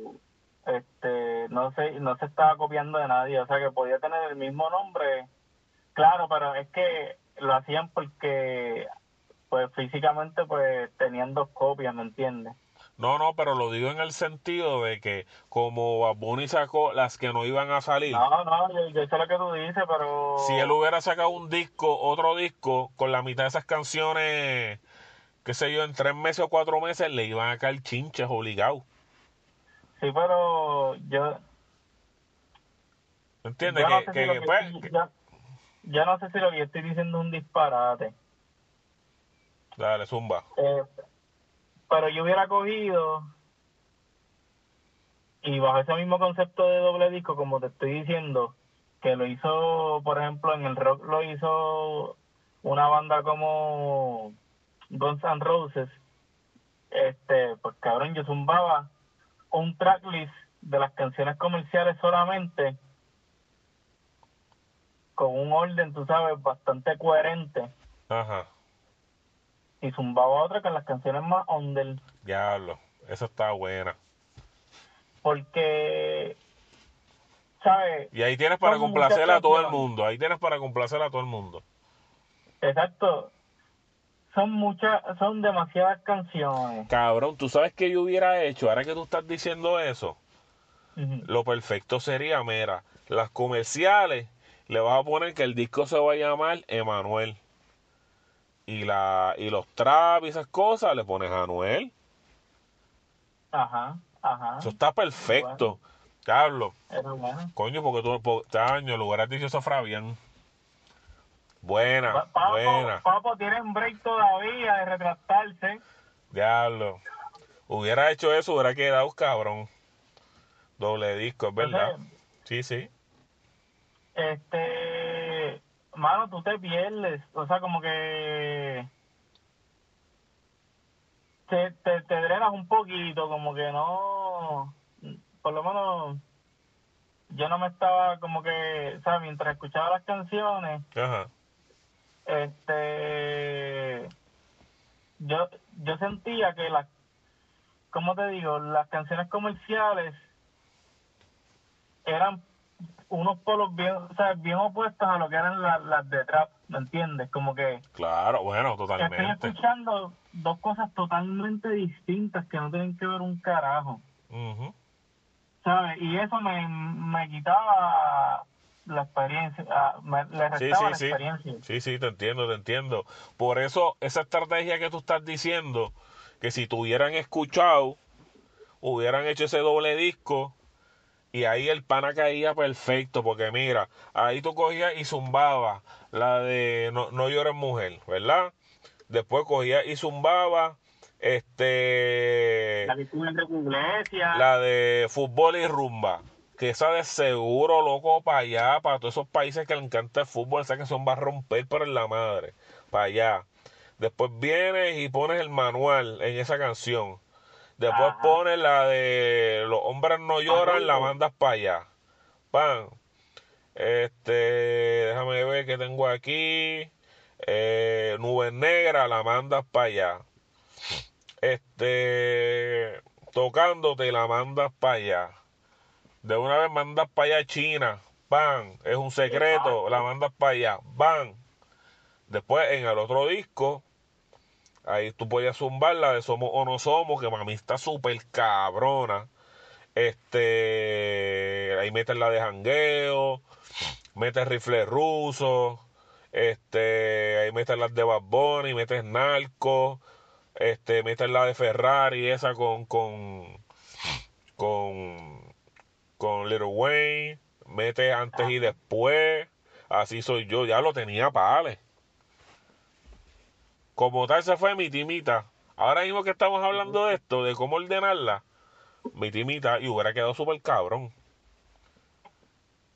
B: este, no se, no se estaba copiando de nadie, o sea que podía tener el mismo nombre, claro, pero es que lo hacían porque, pues físicamente, pues tenían dos copias, ¿me entiendes?
C: No, no, pero lo digo en el sentido de que como Bad Bunny sacó las que no iban a salir,
B: No, no, yo, yo sé lo que tú dices, pero...
C: si él hubiera sacado un disco, otro disco, con la mitad de esas canciones, qué sé yo, en tres meses o cuatro meses, le iban a caer chinches obligados.
B: Sí, pero yo,
C: ¿Entiendes?
B: yo no
C: que,
B: sé
C: que-
B: si lo
C: que,
B: que
C: pues,
B: estoy- yo- yo no sé si lo que estoy diciendo es un disparate.
C: Dale, zumba.
B: Eh, pero yo hubiera cogido y bajo ese mismo concepto de doble disco, como te estoy diciendo, que lo hizo, por ejemplo, en el rock lo hizo una banda como Guns N' Roses, este, pues cabrón, yo zumbaba un tracklist de las canciones comerciales solamente con un orden, tú sabes, bastante coherente.
C: Ajá,
B: y zumbaba otra con las canciones más under
C: diablo. Esa está buena.
B: porque sabes
C: Y ahí tienes para complacer a todo el mundo. Ahí tienes para complacer a todo el mundo.
B: exacto son muchas son demasiadas canciones
C: Cabrón, ¿tú sabes qué yo hubiera hecho? Ahora que tú estás diciendo eso. Lo perfecto sería, mira, las comerciales le vas a poner que el disco se va a llamar Emanuel. Y la y los trap y esas cosas le pones a Anuel.
B: ajá ajá
C: Eso está perfecto. Carlos,
B: bueno
C: coño, porque tú por año lo hubieras dicho eso a Fabián. Buena,
B: Pa- Papo,
C: buena.
B: Papo tiene un break todavía de retractarse
C: Diablo. Hubiera hecho eso, hubiera quedado cabrón. Doble disco, es verdad.
B: Entonces,
C: Sí, sí.
B: este mano tú te pierdes o sea como que te, te, te drenas un poquito como que no por lo menos yo no me estaba como que o sea mientras escuchaba las canciones
C: Ajá.
B: este yo yo sentía que las cómo te digo las canciones comerciales eran unos polos bien o sea bien opuestos a lo que eran las, las de trap ¿me entiendes? como que
C: Claro, bueno,
B: estoy
C: totalmente.
B: escuchando dos cosas totalmente distintas que no tienen que ver un carajo
C: Ujú.
B: ¿sabes? y eso me, me quitaba la experiencia ah, me, le
C: Sí,
B: restaba
C: sí,
B: la
C: sí.
B: experiencia
C: Sí, sí, te entiendo, te entiendo. Por eso, esa estrategia que tú estás diciendo, que si te hubieran escuchado, hubieran hecho ese doble disco, y ahí el pana caía perfecto, porque mira, ahí tú cogías y zumbabas la de No, no llores mujer, ¿verdad? Después cogías y zumbaba este
B: la iglesia
C: la de fútbol y rumba. Que esa de seguro, loco, para allá, para todos esos países que le encanta el fútbol, esa que son va a romper por la madre, para allá. Después vienes y pones el manual en esa canción. Después
B: Ajá.
C: pones la de Los hombres no lloran, la mandas para allá. Pan. Este, déjame ver qué tengo aquí. Eh, Nubes negras, la mandas para allá. Este, tocándote, la mandas para allá. De una vez mandas para allá China. Van, es un secreto, la mandas para allá. Van. Después en el otro disco, ahí tú podías zumbar la de Somos o No Somos, que mami está súper cabrona. Este, ahí metes la de jangueo, metes rifle ruso. Este, ahí metes las de Bad Bunny, metes Narco, este, metes la de Ferrari, esa con, con, con, con Little Wayne, metes antes y después, así soy yo, ya lo tenía para Como tal se fue mi timita. Ahora mismo que estamos hablando de esto, de cómo ordenarla, mi timita, y hubiera quedado súper cabrón.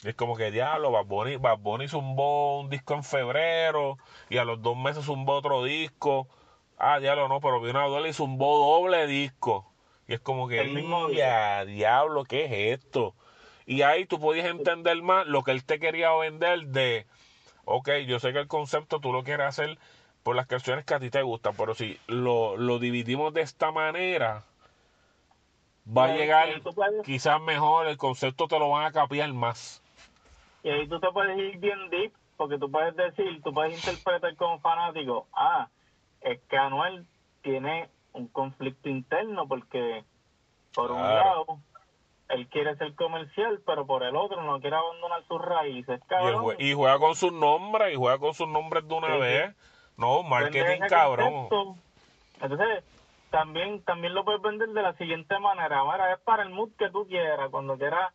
C: Es como que diablo, Bad Bunny, Bad Bunny zumbó un disco en febrero y a los dos meses zumbó otro disco. Ah, diablo, no, pero vino a doble y zumbó doble disco. Y es como que, ya, diablo, ¿qué es esto? Y ahí tú podías entender más lo que él te quería vender de, ok, yo sé que el concepto tú lo quieres hacer por las canciones que a ti te gustan, pero si lo, lo dividimos de esta manera, va a llegar quizás mejor, el concepto te lo van a capiar más.
B: Y ahí tú te puedes ir bien deep, porque tú puedes decir, tú puedes interpretar como fanático, ah, es que Anuel tiene un conflicto interno, porque por un lado, él quiere ser comercial, pero por el otro no quiere abandonar sus raíces, cabrón.
C: Y, juega con sus nombres, y juega con sus nombres de una vez. No, marketing cabrón.
B: Entonces, también también lo puedes vender de la siguiente manera. Mira, es para el mood que tú quieras, cuando quieras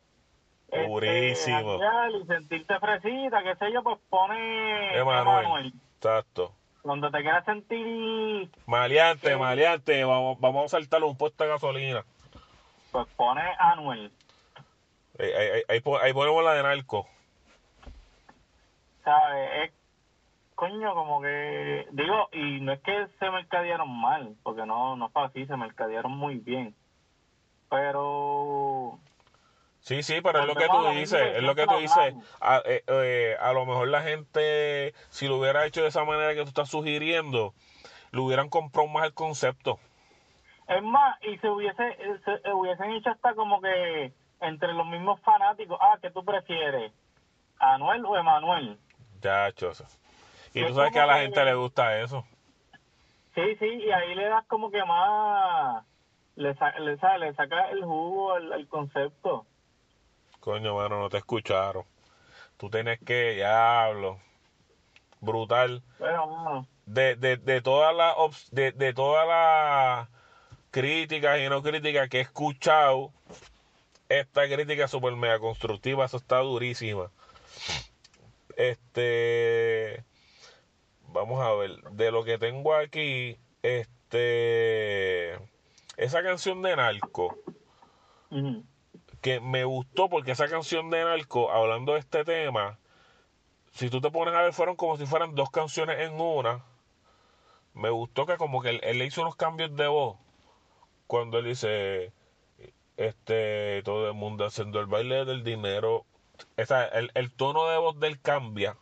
C: Purísimo.
B: Este, y sentirte fresita, qué sé yo, pues pone Emanuel.
C: Exacto.
B: Cuando te quieras sentir...
C: Maleante, maleante, vamos, vamos a saltarle un puesto de gasolina.
B: Pues pone Anuel.
C: Ahí, ahí, ahí, ahí ponemos la de narco.
B: ¿Sabes? Es, coño, como que... Digo, y no es que se mercadearon mal, porque no, no fue así, se mercadearon muy bien. Pero
C: Sí, sí, pero es lo que tú dices, es lo que tú dices. A, eh, eh, a lo mejor la gente, si lo hubiera hecho de esa manera que tú estás sugiriendo, lo hubieran comprado más el concepto.
B: Es más, y se hubiese, se hubiesen hecho hasta como que entre los mismos fanáticos, ah, ¿qué tú prefieres? ¿Anuel o Emanuel?
C: Ya, chosa. Y tú sabes que a la gente le gusta eso.
B: Sí, sí, y ahí le das como que más, le, le, le saca el jugo al concepto.
C: Coño, mano, no te escucharon. Tú tienes que, diablo, brutal. De, de, de todas las de, de todas las críticas y no críticas que he escuchado, esta crítica super mega constructiva, eso está durísima. Este, vamos a ver, de lo que tengo aquí, este, esa canción de Narco que me gustó porque esa canción de Narco, hablando de este tema, si tú te pones a ver, fueron como si fueran dos canciones en una. Me gustó que como que él, le hizo unos cambios de voz. Cuando él dice, este, todo el mundo haciendo el baile del dinero. Esa, el, el tono de voz del cambia.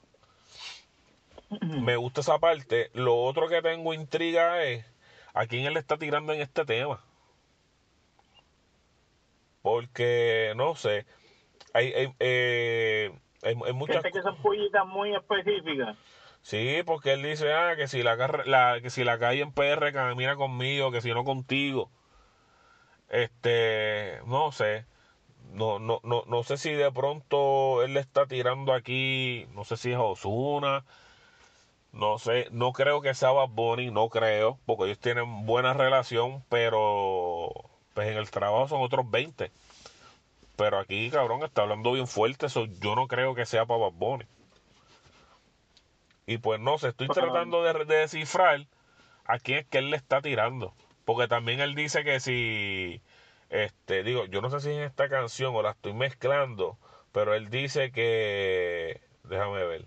C: Me gusta esa parte. Lo otro que tengo intriga es a quién él está tirando en este tema. Porque, no sé, hay, hay, eh, hay, muchas...
B: que son muy específicas.
C: Sí, porque él dice, ah, que si la, la, que si la calle en PR camina conmigo, que si no contigo. Este, no sé. No, no, no, no sé si de pronto él le está tirando aquí, no sé si es Osuna, no sé, no creo que sea Bad Bunny, no creo, porque ellos tienen buena relación, pero pues en el trabajo son otros 20. Pero aquí, cabrón, está hablando bien fuerte, eso yo no creo que sea para Bad Y pues no sé, estoy tratando de, descifrar a quién es que él le está tirando. Porque también él dice que si, este, digo, yo no sé si en esta canción o la estoy mezclando, pero él dice que, déjame ver,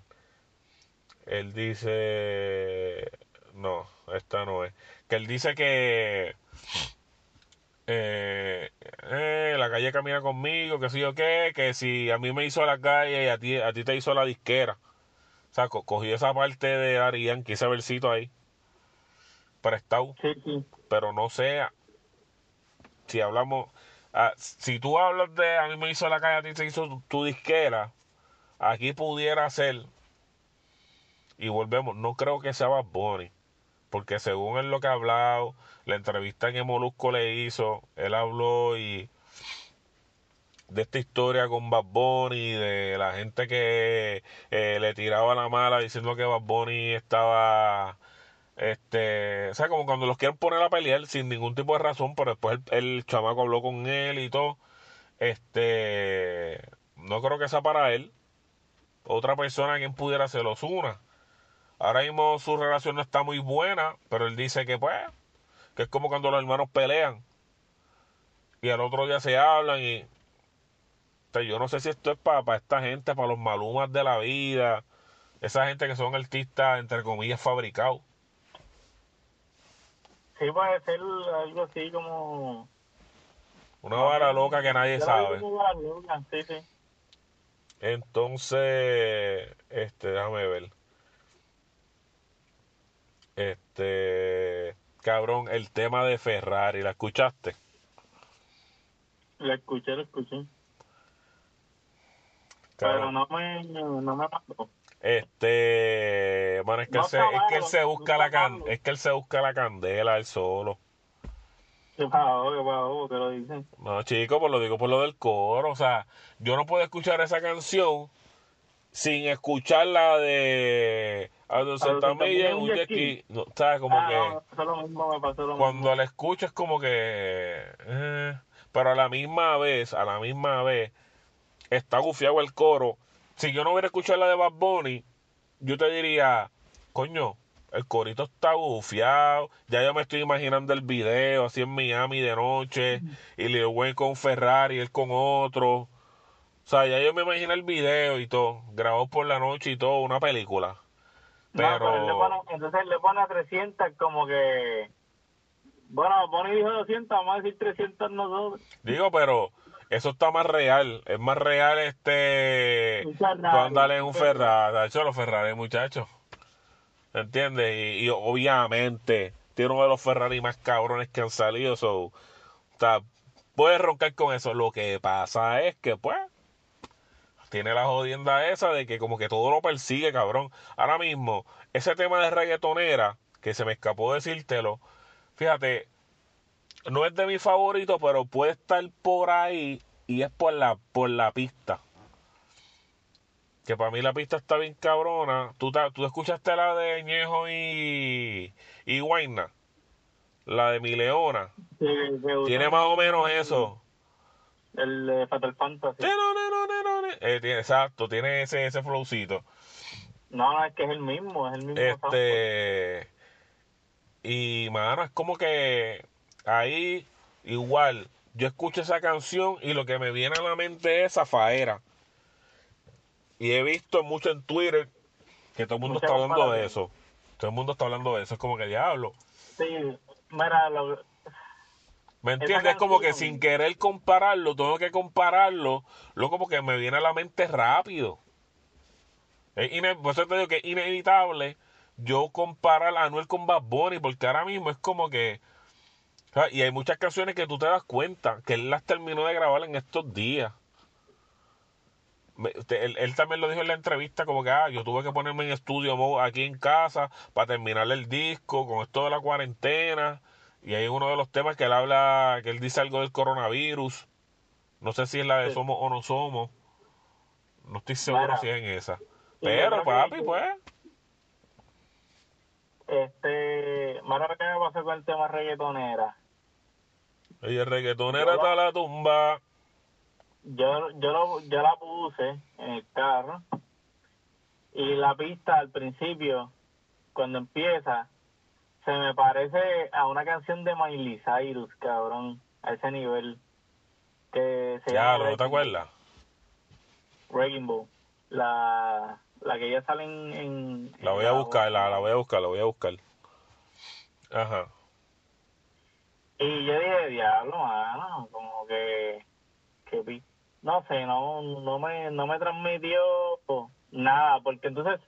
C: él dice, no, esta no es, que él dice que eh, eh, la calle camina conmigo, que si yo qué, que si a mí me hizo la calle y a ti, a ti te hizo la disquera. O sea, cogí esa parte de Arián, quise versito ahí, prestado. Pero no sé si hablamos, ah, si tú hablas de a mí me hizo la calle, a ti te hizo tu disquera, aquí pudiera ser, y volvemos, no creo que sea Bad Bunny porque según él lo que ha hablado, la entrevista que Molusco le hizo, él habló y de esta historia con Bad Bunny, de la gente que eh, le tiraba la mala diciendo que Bad Bunny estaba, este, o sea, como cuando los quieren poner a pelear sin ningún tipo de razón, pero después el, el chamaco habló con él y todo, este, no creo que sea para él, otra persona quien pudiera se los una. Ahora mismo su relación no está muy buena, pero él dice que pues, que es como cuando los hermanos pelean y al otro día se hablan y yo no sé si esto es para, esta gente, para los malumas de la vida, esa gente que son artistas, entre comillas, fabricados.
B: Sí, puede ser algo así como...
C: Una vara loca que nadie sabe. Entonces, este, déjame ver. Este, cabrón, el tema de Ferrari, ¿la escuchaste?
B: La escuché, la escuché. Pero no me, no me mató.
C: Este, bueno, es que, él, se, es que él se busca la can, es que él se busca la candela él solo.
B: ¿Qué pasó? ¿Qué pasó? ¿Qué lo dicen?
C: No, chico, pues lo digo por lo del coro. O sea, yo no puedo escuchar esa canción sin escuchar la de a 200 millas en un jet No, ¿Sabes? Como
B: ah,
C: que.
B: No, lo mismo me pasó lo
C: cuando la escucho es como que. Eh, pero a la misma vez, a la misma vez, está gufiado el coro. Si yo no hubiera escuchado la de Bad Bunny, yo te diría, coño, el corito está gufiado. Ya yo me estoy imaginando el video así en Miami de noche. Y Lil Wayne con Ferrari, él con otro. O sea, ya yo me imagino el video y todo. Grabado por la noche y todo, una película. Pero...
B: entonces le pone a 300 como que... Bueno, Bonnie dijo 200, vamos a decir 300 nosotros.
C: Digo, pero eso está más real. Es más real este. Cuando en un Ferrari. De hecho, los Ferrari, muchachos. ¿Entiendes? Y, obviamente tiene uno de los Ferrari más cabrones que han salido. So, o sea, puedes roncar con eso. Lo que pasa es que, pues, tiene la jodienda esa de que como que todo lo persigue, cabrón. Ahora mismo, ese tema de reggaetonera, que se me escapó decírtelo, fíjate, no es de mi favorito, pero puede estar por ahí y es por la, por la pista. Que para mí la pista está bien cabrona. ¿Tú, tú escuchaste la de Ñejo y, y Guayna? La de Mi Leona. tiene más o menos eso.
B: El de Fatal Fantasy.
C: Eh, tiene, exacto, tiene ese, ese flowcito.
B: No, no, es que es el mismo, es el mismo.
C: Este. Y, mano, es como que ahí igual yo escucho esa canción y lo que me viene a la mente es Zafaera. Y he visto mucho en Twitter que todo el mundo está hablando de eso. Todo el mundo está hablando de eso. Es como que diablo.
B: Sí, mira,
C: ¿Me entiendes? Es como que sin querer compararlo, tengo que compararlo, luego porque me viene a la mente rápido. Es por eso te digo que es inevitable yo comparar a Anuel con Bad Bunny, porque ahora mismo es como que y hay muchas canciones que tú te das cuenta que él las terminó de grabar en estos días. Él, también lo dijo en la entrevista como que ah, yo tuve que ponerme en estudio aquí en casa para terminar el disco con esto de la cuarentena y hay uno de los temas que él habla que él dice algo del coronavirus. No sé si es la de somos o no somos. No estoy seguro si es en esa. pero papi pues.
B: este más que me pasó con el tema reggaetonera.
C: El reggaetonera está la tumba.
B: Yo, yo, lo, yo la puse en el carro. Y la pista al principio, cuando empieza, se me parece a una canción de Miley Cyrus, cabrón, a ese nivel. Que se
C: ya, ¿no te acuerdas?
B: Rainbow. La, la que ya sale en...
C: la voy a buscar, la, la voy a buscar, la voy a buscar. Ajá.
B: Y yo dije, diablo, mano, como que, que no sé, no, no me, no me transmitió nada, porque entonces,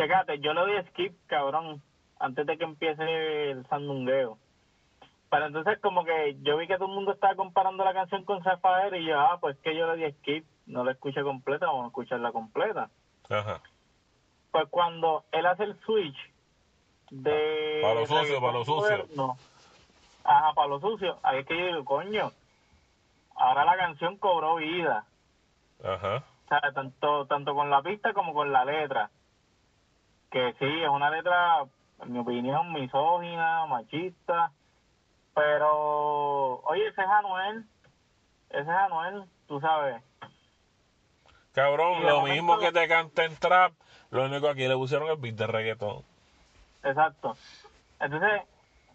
B: checate, yo le doy skip, cabrón, antes de que empiece el sandungueo. Pero entonces como que yo vi que todo el mundo estaba comparando la canción con Zafaer y yo, ah, pues que yo le di skip, no la escuché completa, vamos a escucharla completa. Ajá. Pues cuando él hace el switch de...
C: Para los sucios, para los sucios.
B: No. Ajá, para los sucios. Ahí es que yo digo, coño, ahora la canción cobró vida.
C: Ajá.
B: O sea, tanto, tanto con la pista como con la letra. Que sí, es una letra, en mi opinión, misógina, machista. Pero, oye, ese es Anuel. Ese es Anuel, tú sabes.
C: Cabrón, lo mismo que te canta en trap, lo único que aquí le pusieron el beat de reggaetón.
B: Exacto. Entonces,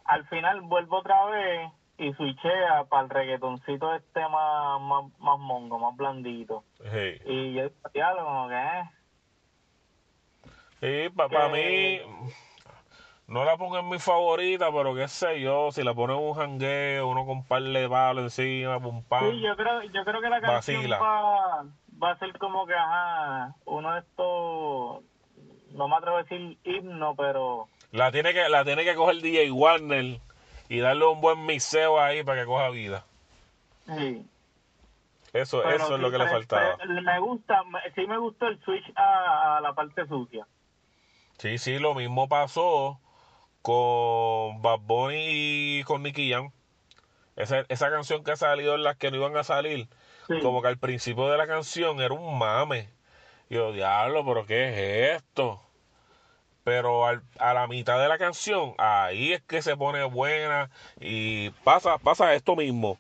B: al final vuelvo otra vez y switchea para el reggaetoncito este más, más, más mongo, más blandito.
C: Sí.
B: Y yo diablo como que, eh,
C: Sí, para
B: Que-
C: mí, no la pongo en mi favorita, pero qué sé yo, si la ponen un jangueo, uno con un par de palos encima, pum pam.
B: Sí, yo creo, yo creo que la canción va, va a ser como que, ajá, uno de estos, no me atrevo a decir himno, pero
C: La tiene que la tiene que coger DJ Warner y darle un buen mixeo ahí para que coja vida.
B: sí.
C: Eso,
B: Pero
C: eso es lo que le faltaba.
B: Me gusta, sí me gustó el switch a, a la parte sucia.
C: Sí, sí, lo mismo pasó con Bad Bunny y con Nicky Jam. Esa, esa canción que ha salido en las que no iban a salir,
B: Sí.
C: como que al principio de la canción era un mame. Y yo, diablo, pero ¿qué es esto? Pero al- a la mitad de la canción, ahí es que se pone buena y pasa, pasa esto mismo.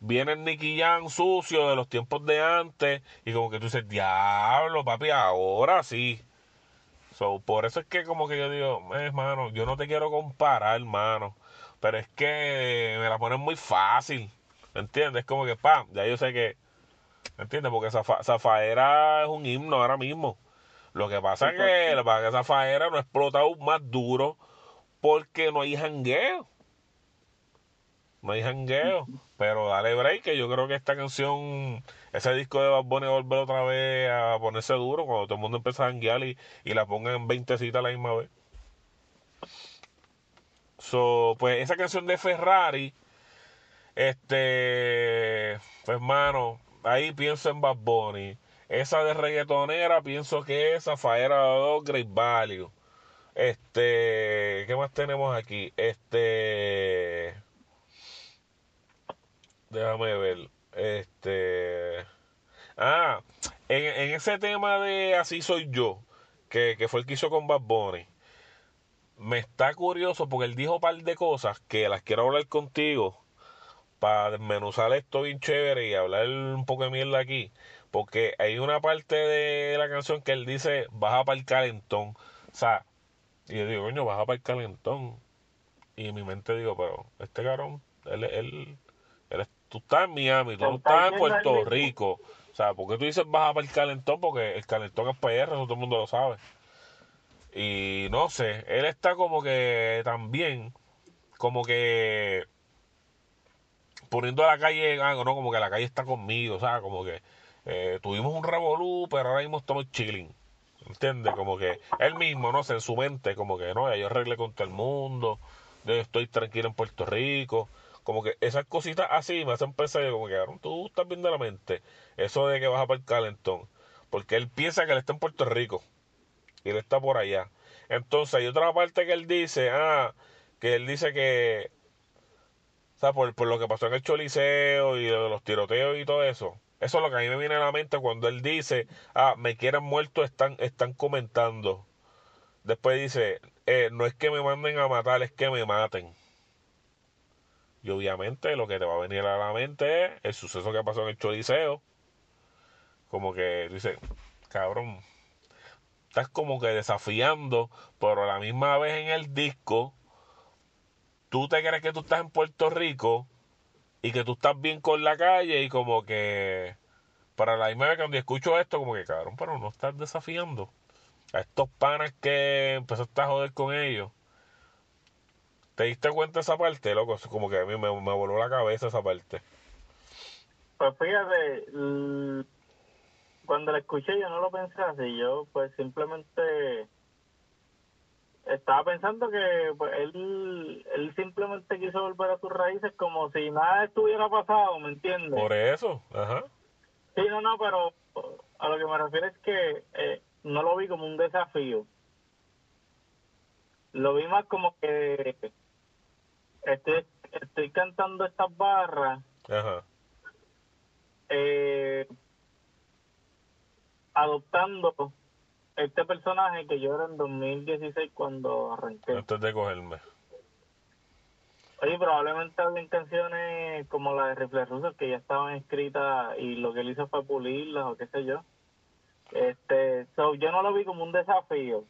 C: Viene el Nicky Jam sucio de los tiempos de antes y como que tú dices, diablo, papi, ahora sí. So, por eso es que como que yo digo, eh, hermano, yo no te quiero comparar, hermano. Pero es que me la ponen muy fácil. ¿Me entiendes? Es como que, pam, ya yo sé que... ¿Me entiendes? Porque Zafa- Zafaera es un himno ahora mismo. Lo que pasa es que, lo que pasa es que Zafaera no explota aún más duro porque no hay jangueo. No hay jangueo. Pero dale break, que yo creo que esta canción, ese disco de Bad Bunny volver otra vez a ponerse duro cuando todo el mundo empieza a janguear y, y la pongan en 20 citas a la misma vez. So, pues esa canción de Ferrari, este, pues mano, ahí pienso en Bad Bunny. Esa de reggaetonera, pienso que esa Faera 2 Great Value. Este, ¿qué más tenemos aquí? Este, déjame ver. Este, ah, en, en ese tema de Así Soy Yo, que, que fue el que hizo con Bad Bunny, me está curioso porque él dijo un par de cosas que las quiero hablar contigo para desmenuzar esto bien chévere y hablar un poco de mierda aquí. Porque hay una parte de la canción que él dice, baja para el calentón. O sea, y yo digo, coño, baja para el calentón. Y en mi mente digo, pero este cabrón, él, él, tú estás en Miami, tú no
B: Está
C: estás en Puerto. Rico. O sea, ¿por qué tú dices baja para el calentón? Porque el calentón es PR, eso todo el mundo lo sabe. Y no sé, él está como que también, como que poniendo a la calle, ah, no, como que la calle está conmigo, o sea, como que eh, tuvimos un revolú, pero ahora mismo estamos chilling. ¿Entiendes? Como que él mismo, no sé, en su mente, como que no, ya yo arreglé con todo el mundo, yo estoy tranquilo en Puerto Rico. Como que esas cositas así me hacen pensar, como que, tú estás viendo la mente. Eso de que vas a para calentón. Porque él piensa que él está en Puerto Rico y él está por allá. Entonces hay otra parte que él dice, ah, que él dice que, o sea, por, por lo que pasó en el Choliseo y de los tiroteos y todo eso. Eso es lo que a mí me viene a la mente cuando él dice, ah, me quieren muerto, están, están comentando. Después dice, eh, no es que me manden a matar, es que me maten. Y obviamente lo que te va a venir a la mente es el suceso que pasó en el Choliseo. Como que dice, cabrón, estás como que desafiando, pero a la misma vez en el disco, tú te crees que tú estás en Puerto Rico y que tú estás bien con la calle y como que para la misma vez cuando escucho esto, como que cabrón, pero no estás desafiando a estos panas que empezaste a joder con ellos. ¿Te diste cuenta de esa parte, loco? Como que a mí me, me voló la cabeza esa parte.
B: Pues fíjate, cuando la escuché yo no lo pensé así, yo pues simplemente estaba pensando que pues, él, él simplemente quiso volver a sus raíces como si nada estuviera pasado, ¿me entiendes?
C: Por eso, ajá.
B: Sí, no, no, pero a lo que me refiero es que eh, no lo vi como un desafío. Lo vi más como que estoy, estoy cantando estas barras
C: Ajá.
B: eh, adoptando este personaje que yo era en 2016 cuando arranqué.
C: Antes de cogerme.
B: Oye, probablemente habían canciones como la de Rifle Russo que ya estaban escritas y lo que él hizo fue pulirlas o qué sé yo. Este, so, yo no lo vi como un desafío.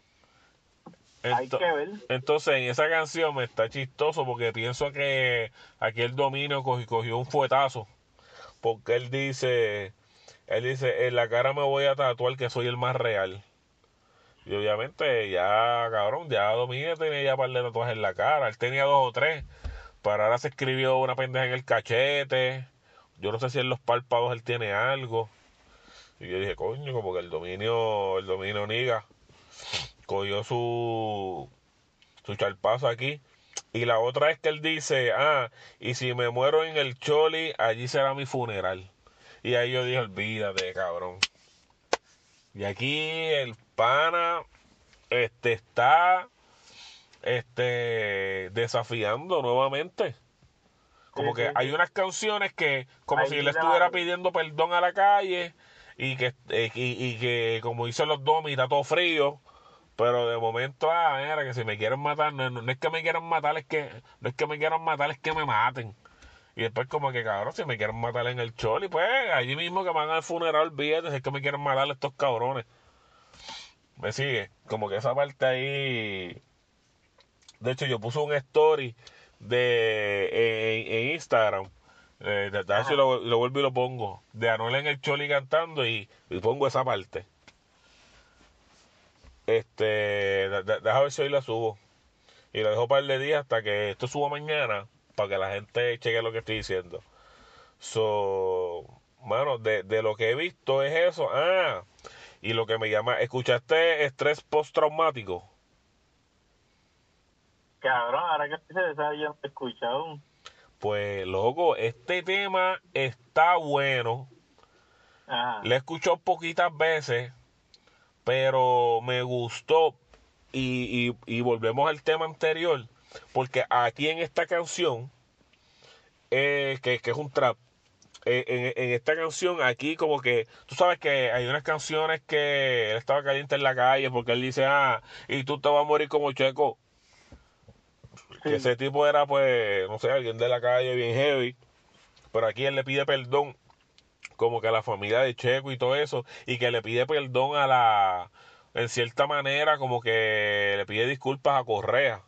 B: Hay
C: Ento-
B: que ver.
C: Entonces, en esa canción me está chistoso porque pienso que aquí el dominio cogió, cogió un fuetazo. Porque él dice, él dice, en la cara me voy a tatuar que soy el más real. Y obviamente ya, cabrón, ya Dominio tenía ya par de tatuajes en la cara. Él tenía dos o tres. Pero ahora se escribió una pendeja en el cachete. Yo no sé si en los párpados él tiene algo. Y yo dije, coño, como que el dominio, el dominio niga cogió su, su charpazo aquí. Y la otra es que él dice, ah, y si me muero en el Choli, allí será mi funeral. Y ahí yo dije, olvídate, cabrón. Y aquí el pana este está este desafiando nuevamente. Como
B: Sí,
C: que
B: sí,
C: hay
B: sí.
C: unas canciones que, como si él estuviera pidiendo perdón a la calle y que, y, y que como dicen los domis, está todo frío. Pero de momento, ah, mira, que si me quieren matar, no, no es que me quieran matar, es que, no es que me quieran matar, es que me maten. Y después como que, cabrón, si me quieren matar en el choli, pues allí mismo que me hagan el funeral, olvídate, si es que me quieren matar estos cabrones. ¿Me sigue? Como que esa parte ahí... De hecho, yo puse un story de en, en Instagram. Eh, de, de- si lo, lo vuelvo y lo pongo. De Anuel en el Choli cantando y, y pongo esa parte. Este, de- de- deja ver si hoy la subo. Y lo dejo un par de días hasta que esto suba mañana para que la gente cheque lo que estoy diciendo. So, mano, de, de lo que he visto es eso. Ah, y lo que me llama, ¿escuchaste estrés postraumático?
B: Cabrón, ahora que se esa yo no he escuchado.
C: Pues, loco, este tema está bueno.
B: Ajá.
C: Le he escuchado poquitas veces, pero me gustó. Y, y, y volvemos al tema anterior, porque aquí en esta canción, eh, que, que es un trap, eh, en, en esta canción aquí como que, tú sabes que hay unas canciones que él estaba caliente en la calle porque él dice, ah, y tú te vas a morir como checo. Que ese tipo era pues, no sé, alguien de la calle bien heavy, pero aquí él le pide perdón como que la familia de Checo y todo eso, y que le pide perdón a la, en cierta manera, como que le pide disculpas a Correa,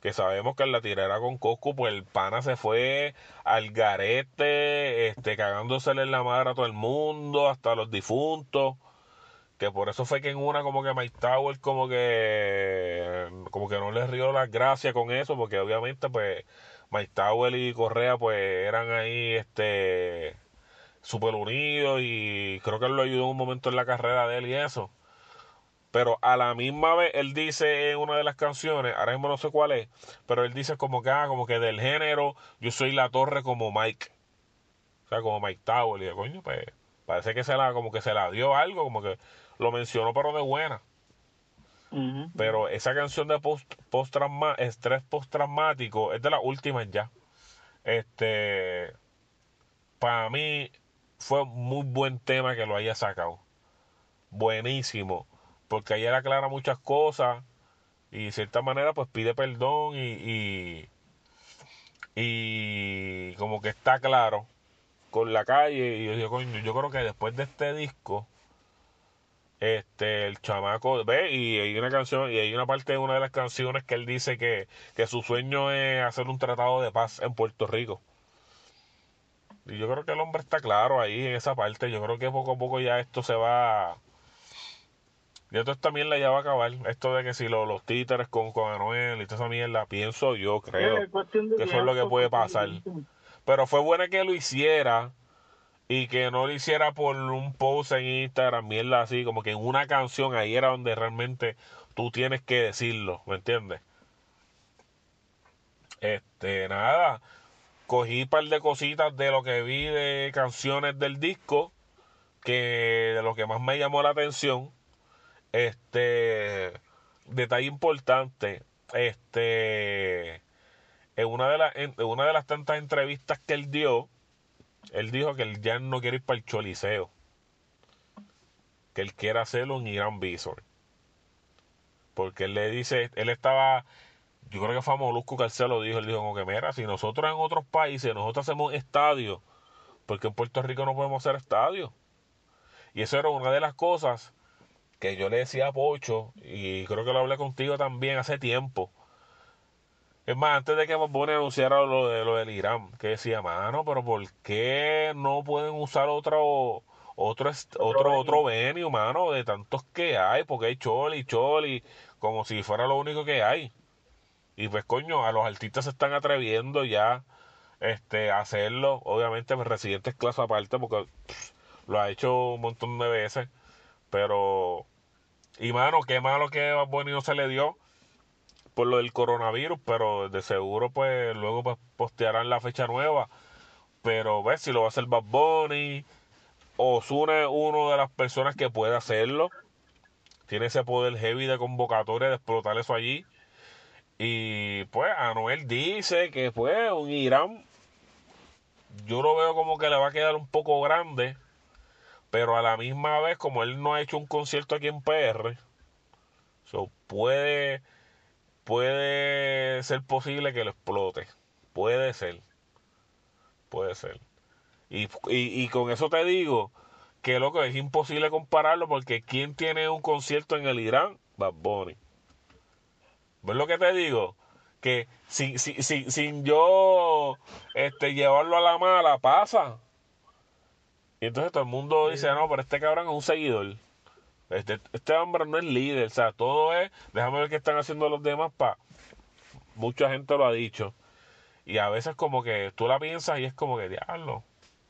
C: que sabemos que en la tirera con Cosco, pues el pana se fue al garete, este, cagándosele en la madre a todo el mundo, hasta a los difuntos, que por eso fue que en una como que Mike Tower como que como que no les río las gracias con eso porque obviamente pues Mike Tower y Correa pues eran ahí este súper unidos y creo que él lo ayudó en un momento en la carrera de él y eso. Pero a la misma vez él dice en una de las canciones ahora mismo no sé cuál es pero él dice como que ah, como que del género yo soy la torre como Mike. O sea como Mike Tower. Y yo, coño pues parece que se la como que se la dio algo como que lo mencionó pero de buena. Pero esa canción de post, post estrés postraumático es de las últimas ya. Este, para mí fue muy buen tema que lo haya sacado. Buenísimo. Porque ahí él aclara muchas cosas y de cierta manera pues pide perdón y, y, como que está claro con la calle. Y yo coño, yo creo que después de este disco este el chamaco ve y hay una canción y hay una parte de una de las canciones que él dice que, que su sueño es hacer un tratado de paz en Puerto Rico y yo creo que el hombre está claro ahí en esa parte yo creo que poco a poco ya esto se va ya esto también la ya va a acabar esto de que si lo- los títeres con, con Anuel y toda esa mierda pienso yo creo
B: de
C: que eso es lo que puede pasar. pero fue bueno que lo hiciera y que no lo hiciera por un post en Instagram, mierda así, como que en una canción ahí era donde realmente tú tienes que decirlo, ¿me entiendes? Este, nada, cogí un par de cositas de lo que vi de canciones del disco, que de lo que más me llamó la atención, este, detalle importante, este, en una de las, en una de las tantas entrevistas que él dio, él dijo que él ya no quiere ir para el Choliseo. Que él quiere hacerlo en Irán Visor. Porque él le dice, él estaba, yo creo que fue Molusco que se lo dijo, él dijo como que mira, si nosotros en otros países, nosotros hacemos estadios, porque en Puerto Rico no podemos hacer estadios. Y eso era una de las cosas que yo le decía a Pocho, y creo que lo hablé contigo también hace tiempo. Es más, antes de que Bob anunciara lo, de, lo del Irán, que decía, mano, pero ¿por qué no pueden usar otro otro otro otro venue, mano, de tantos que hay? Porque hay Choli, Choli, como si fuera lo único que hay. Y pues coño, a los artistas se están atreviendo ya este a hacerlo, obviamente pues, Residentes clase aparte porque lo ha hecho un montón de veces, pero y mano, qué malo que a Bunny no se le dio por lo del coronavirus, pero de seguro pues luego pues, postearán la fecha nueva. Pero ves si lo va a hacer Bad Bunny. Osuna es uno de las personas que puede hacerlo. Tiene ese poder heavy de convocatoria de explotar eso allí. Y pues Anuel dice que fue un Irán. Yo lo veo como que le va a quedar un poco grande. Pero a la misma vez, como él no ha hecho un concierto aquí en PR, so puede puede ser posible que lo explote. Puede ser. Puede ser. Y, y, con eso te digo que loco es imposible compararlo porque ¿quién tiene un concierto en el Irán? Bad Bunny. ¿Ves lo que te digo? Que sin, sin, sin, sin yo este, llevarlo a la mala pasa. Y entonces todo el mundo dice, no, pero este cabrón es un seguidor. Este, este hombre no es líder, o sea, todo es, déjame ver qué están haciendo los demás para... Mucha gente lo ha dicho. Y a veces como que tú la piensas y es como que, diablo,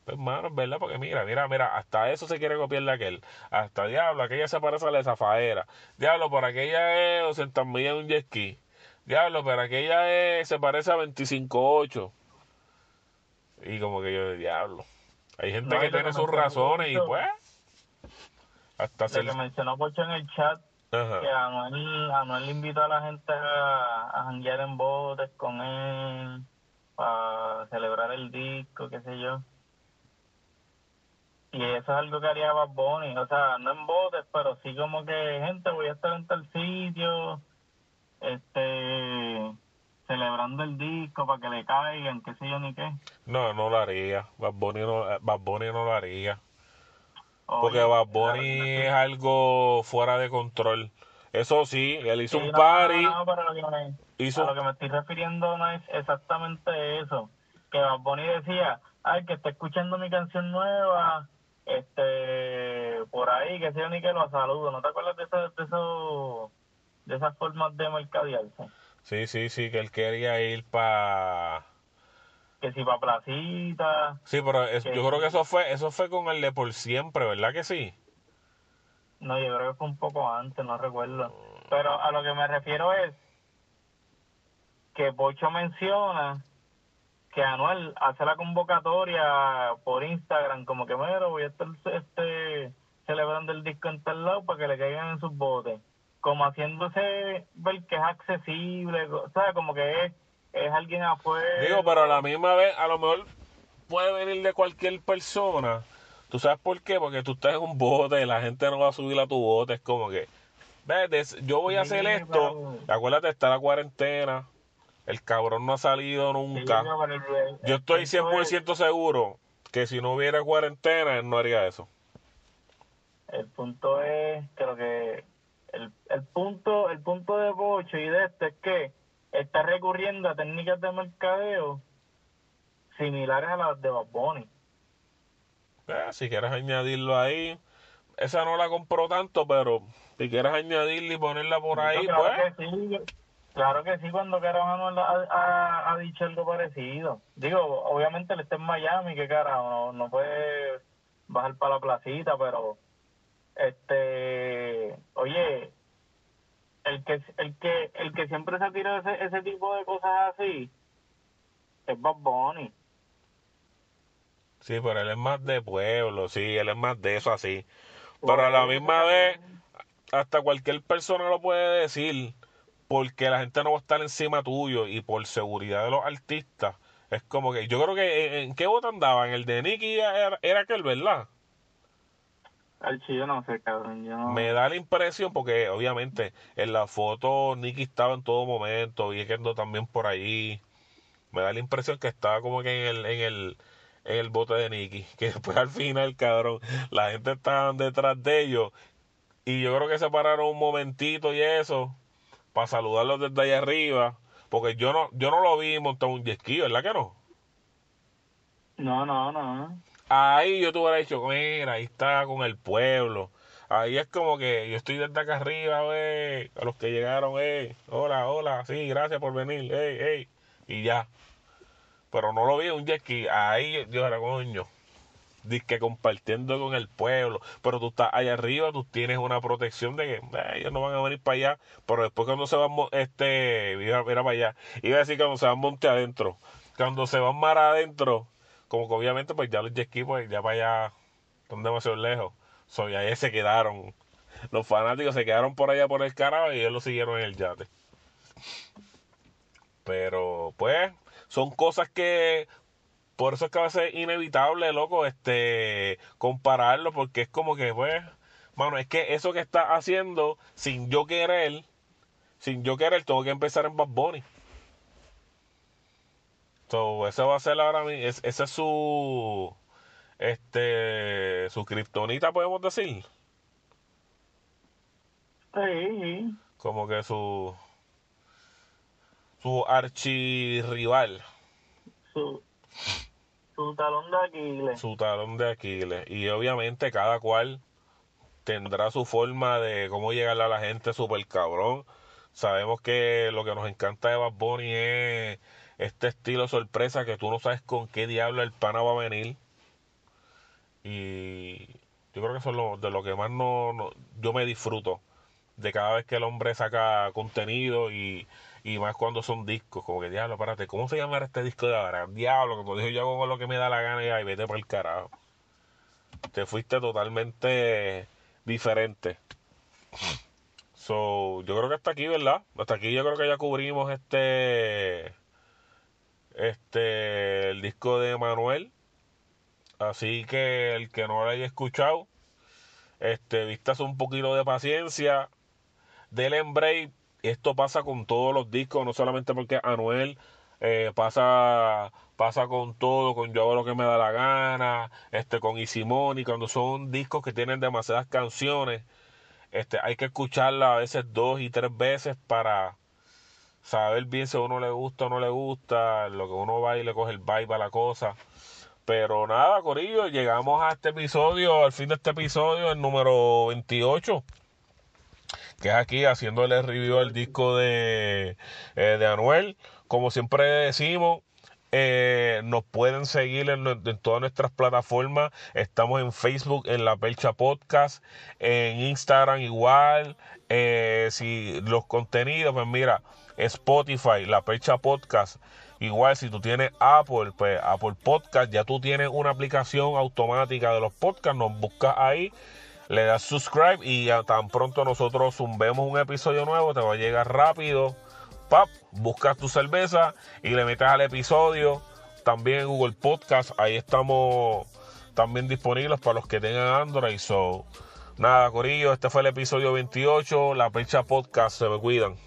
C: hermano, ¿verdad? Porque mira, mira, mira, hasta eso se quiere copiar de aquel. Hasta diablo, aquella se parece a la zafaera. Diablo, por aquella es 200 millas de un jet ski. Diablo, pero aquella es, se parece a 25.8. Y como que yo, diablo. Hay gente que tiene sus razones y pues
B: hasta Lo que mencionó Pocho en el chat, que Anuel, Anuel invitó a la gente a, a janguear en botes con él para celebrar el disco, qué sé yo. Y eso es algo que haría Bad Bunny, o sea, no en botes, pero sí como que, gente, voy a estar en tal sitio, este, celebrando el disco para que le caigan, qué sé yo ni qué.
C: No, no lo haría, Bad Bunny no, Bad Bunny no lo haría. Porque Bad Bunny es algo fuera de control. Eso sí, él hizo un party.
B: No, pero lo que, me, hizo... a lo que me estoy refiriendo no es exactamente eso. Que Bad Bunny decía, ay, que está escuchando mi canción nueva, este, por ahí, que sea ni que lo saludo. ¿No te acuerdas de eso, de eso, de esas formas de mercadearse?
C: Sí, sí, sí, que él quería ir para
B: que si va placita.
C: Sí, pero yo creo que eso fue eso fue con el de por siempre, ¿verdad que sí?
B: No, yo creo que fue un poco antes, no recuerdo. Pero a lo que me refiero es que Pocho menciona que Anuel hace la convocatoria por Instagram, como que, mero, voy a estar este, celebrando el disco en tal lado para que le caigan en sus botes. Como haciéndose ver que es accesible, o sea, como que es es alguien afuera.
C: Digo, pero a la misma vez, a lo mejor puede venir de cualquier persona. ¿Tú sabes por qué? Porque tú estás en un bote, la gente no va a subir a tu bote. Es como que, yo voy a hacer esto. Acuérdate, está la cuarentena. El cabrón no ha salido nunca. yo estoy 100% seguro que si no hubiera cuarentena, él no haría eso.
B: El punto es, creo que el, el punto el punto de Bocho y de este es que está recurriendo a técnicas de mercadeo similares a las de Bad Bunny.
C: Eh, si quieres añadirlo ahí, esa no la compró tanto, pero si quieres añadirla y ponerla por ahí, pues.
B: Que sí, claro que sí, cuando Carajo ha, ha, dicho algo parecido. Digo, obviamente él está en Miami, que carajo, no, no puede bajar para la placita, pero este, oye, el que el que el que siempre se tira ese, ese tipo de cosas así es Bob Bunny.
C: Sí, pero él es más de pueblo, sí, él es más de eso así. Pero a la misma vez, hasta cualquier persona lo puede decir, porque la gente no va a estar encima tuyo y por seguridad de los artistas, Es como que, yo creo que, ¿en, qué bote andaba? En el de Nicky era, era aquel, ¿verdad?
B: Al yo no sé, cabrón. Yo no...
C: Me da la impresión, porque obviamente en la foto Nicky estaba en todo momento, y quedó también por ahí. Me da la impresión que estaba como que en el, en el, en el bote de Nicky. Que después al final, cabrón, la gente estaba detrás de ellos. Y yo creo que se pararon un momentito y eso, para saludarlos desde allá arriba. Porque yo no, yo no lo vi montar un jet ski, ¿verdad que no?
B: No, no, no.
C: Ahí yo te hubiera dicho, mira, ahí está con el pueblo. Ahí es como que yo estoy desde acá arriba, wey, a los que llegaron, hey, hola, hola, sí, gracias por venir, hey, hey, y ya. Pero no lo vi un jet ski, ahí yo era coño, que compartiendo con el pueblo, pero tú estás allá arriba, tú tienes una protección de que ellos no van a venir para allá, pero después cuando se van, este, mira, mira para allá, iba a decir cuando se van monte adentro, cuando se van mar adentro, como que obviamente pues ya los jet pues ya para allá están demasiado lejos. So, y ahí se quedaron. Los fanáticos se quedaron por allá por el carajo y ellos lo siguieron en el yate. Pero pues son cosas que por eso es que va a ser inevitable, loco, este compararlo porque es como que pues mano, es que eso que está haciendo sin yo querer, sin yo querer tengo que empezar en Bad Bunny. So, ese va a ser ahora mismo, ese es su, este, su kriptonita, podemos decir.
B: Sí.
C: Como que su, su archirrival.
B: Su, su talón de Aquiles.
C: Su talón de Aquiles. Y obviamente cada cual tendrá su forma de cómo llegarle a la gente súper cabrón. Sabemos que lo que nos encanta de Bad Bunny es este estilo sorpresa que tú no sabes con qué diablo el pana va a venir. Y yo creo que eso es lo, de lo que más no, yo me disfruto. De cada vez que el hombre saca contenido y, y más cuando son discos. Como que, diablo, espérate, ¿cómo se llama este disco de ahora? Diablo, como dijo yo hago lo que me da la gana y ahí vete por el carajo. Te fuiste totalmente diferente. So, yo creo que hasta aquí, ¿verdad? Hasta aquí yo creo que ya cubrimos este este el disco de Manuel. Así que el que no lo haya escuchado, este, vistas un poquito de paciencia, del embrace. Esto pasa con todos los discos, no solamente porque Anuel eh, pasa pasa con todo, con Yo hago lo que me da la gana, este, con Isimoni, cuando son discos que tienen demasiadas canciones, este, hay que escucharla a veces dos y tres veces para, saber bien si a uno le gusta o no le gusta, lo que uno va y le coge el vibe a la cosa. Pero nada, Corillo, llegamos a este episodio, al fin de este episodio, el número 28, que es aquí haciéndole review al disco de, eh, de Anuel. Como siempre decimos, eh, nos pueden seguir en, todas nuestras plataformas. Estamos en Facebook, en La Percha Podcast, en Instagram igual. Eh, si los contenidos, pues mira, Spotify, La Percha Podcast. Igual si tú tienes Apple, pues Apple Podcast, ya tú tienes una aplicación automática de los podcasts, nos buscas ahí, le das subscribe y ya tan pronto nosotros zumbemos un episodio nuevo, te va a llegar rápido. Pap, buscas tu cerveza y le metes al episodio. También en Google Podcast, ahí estamos también disponibles para los que tengan Android. So, nada, Corillo, este fue el episodio 28, La Percha Podcast, se me cuidan.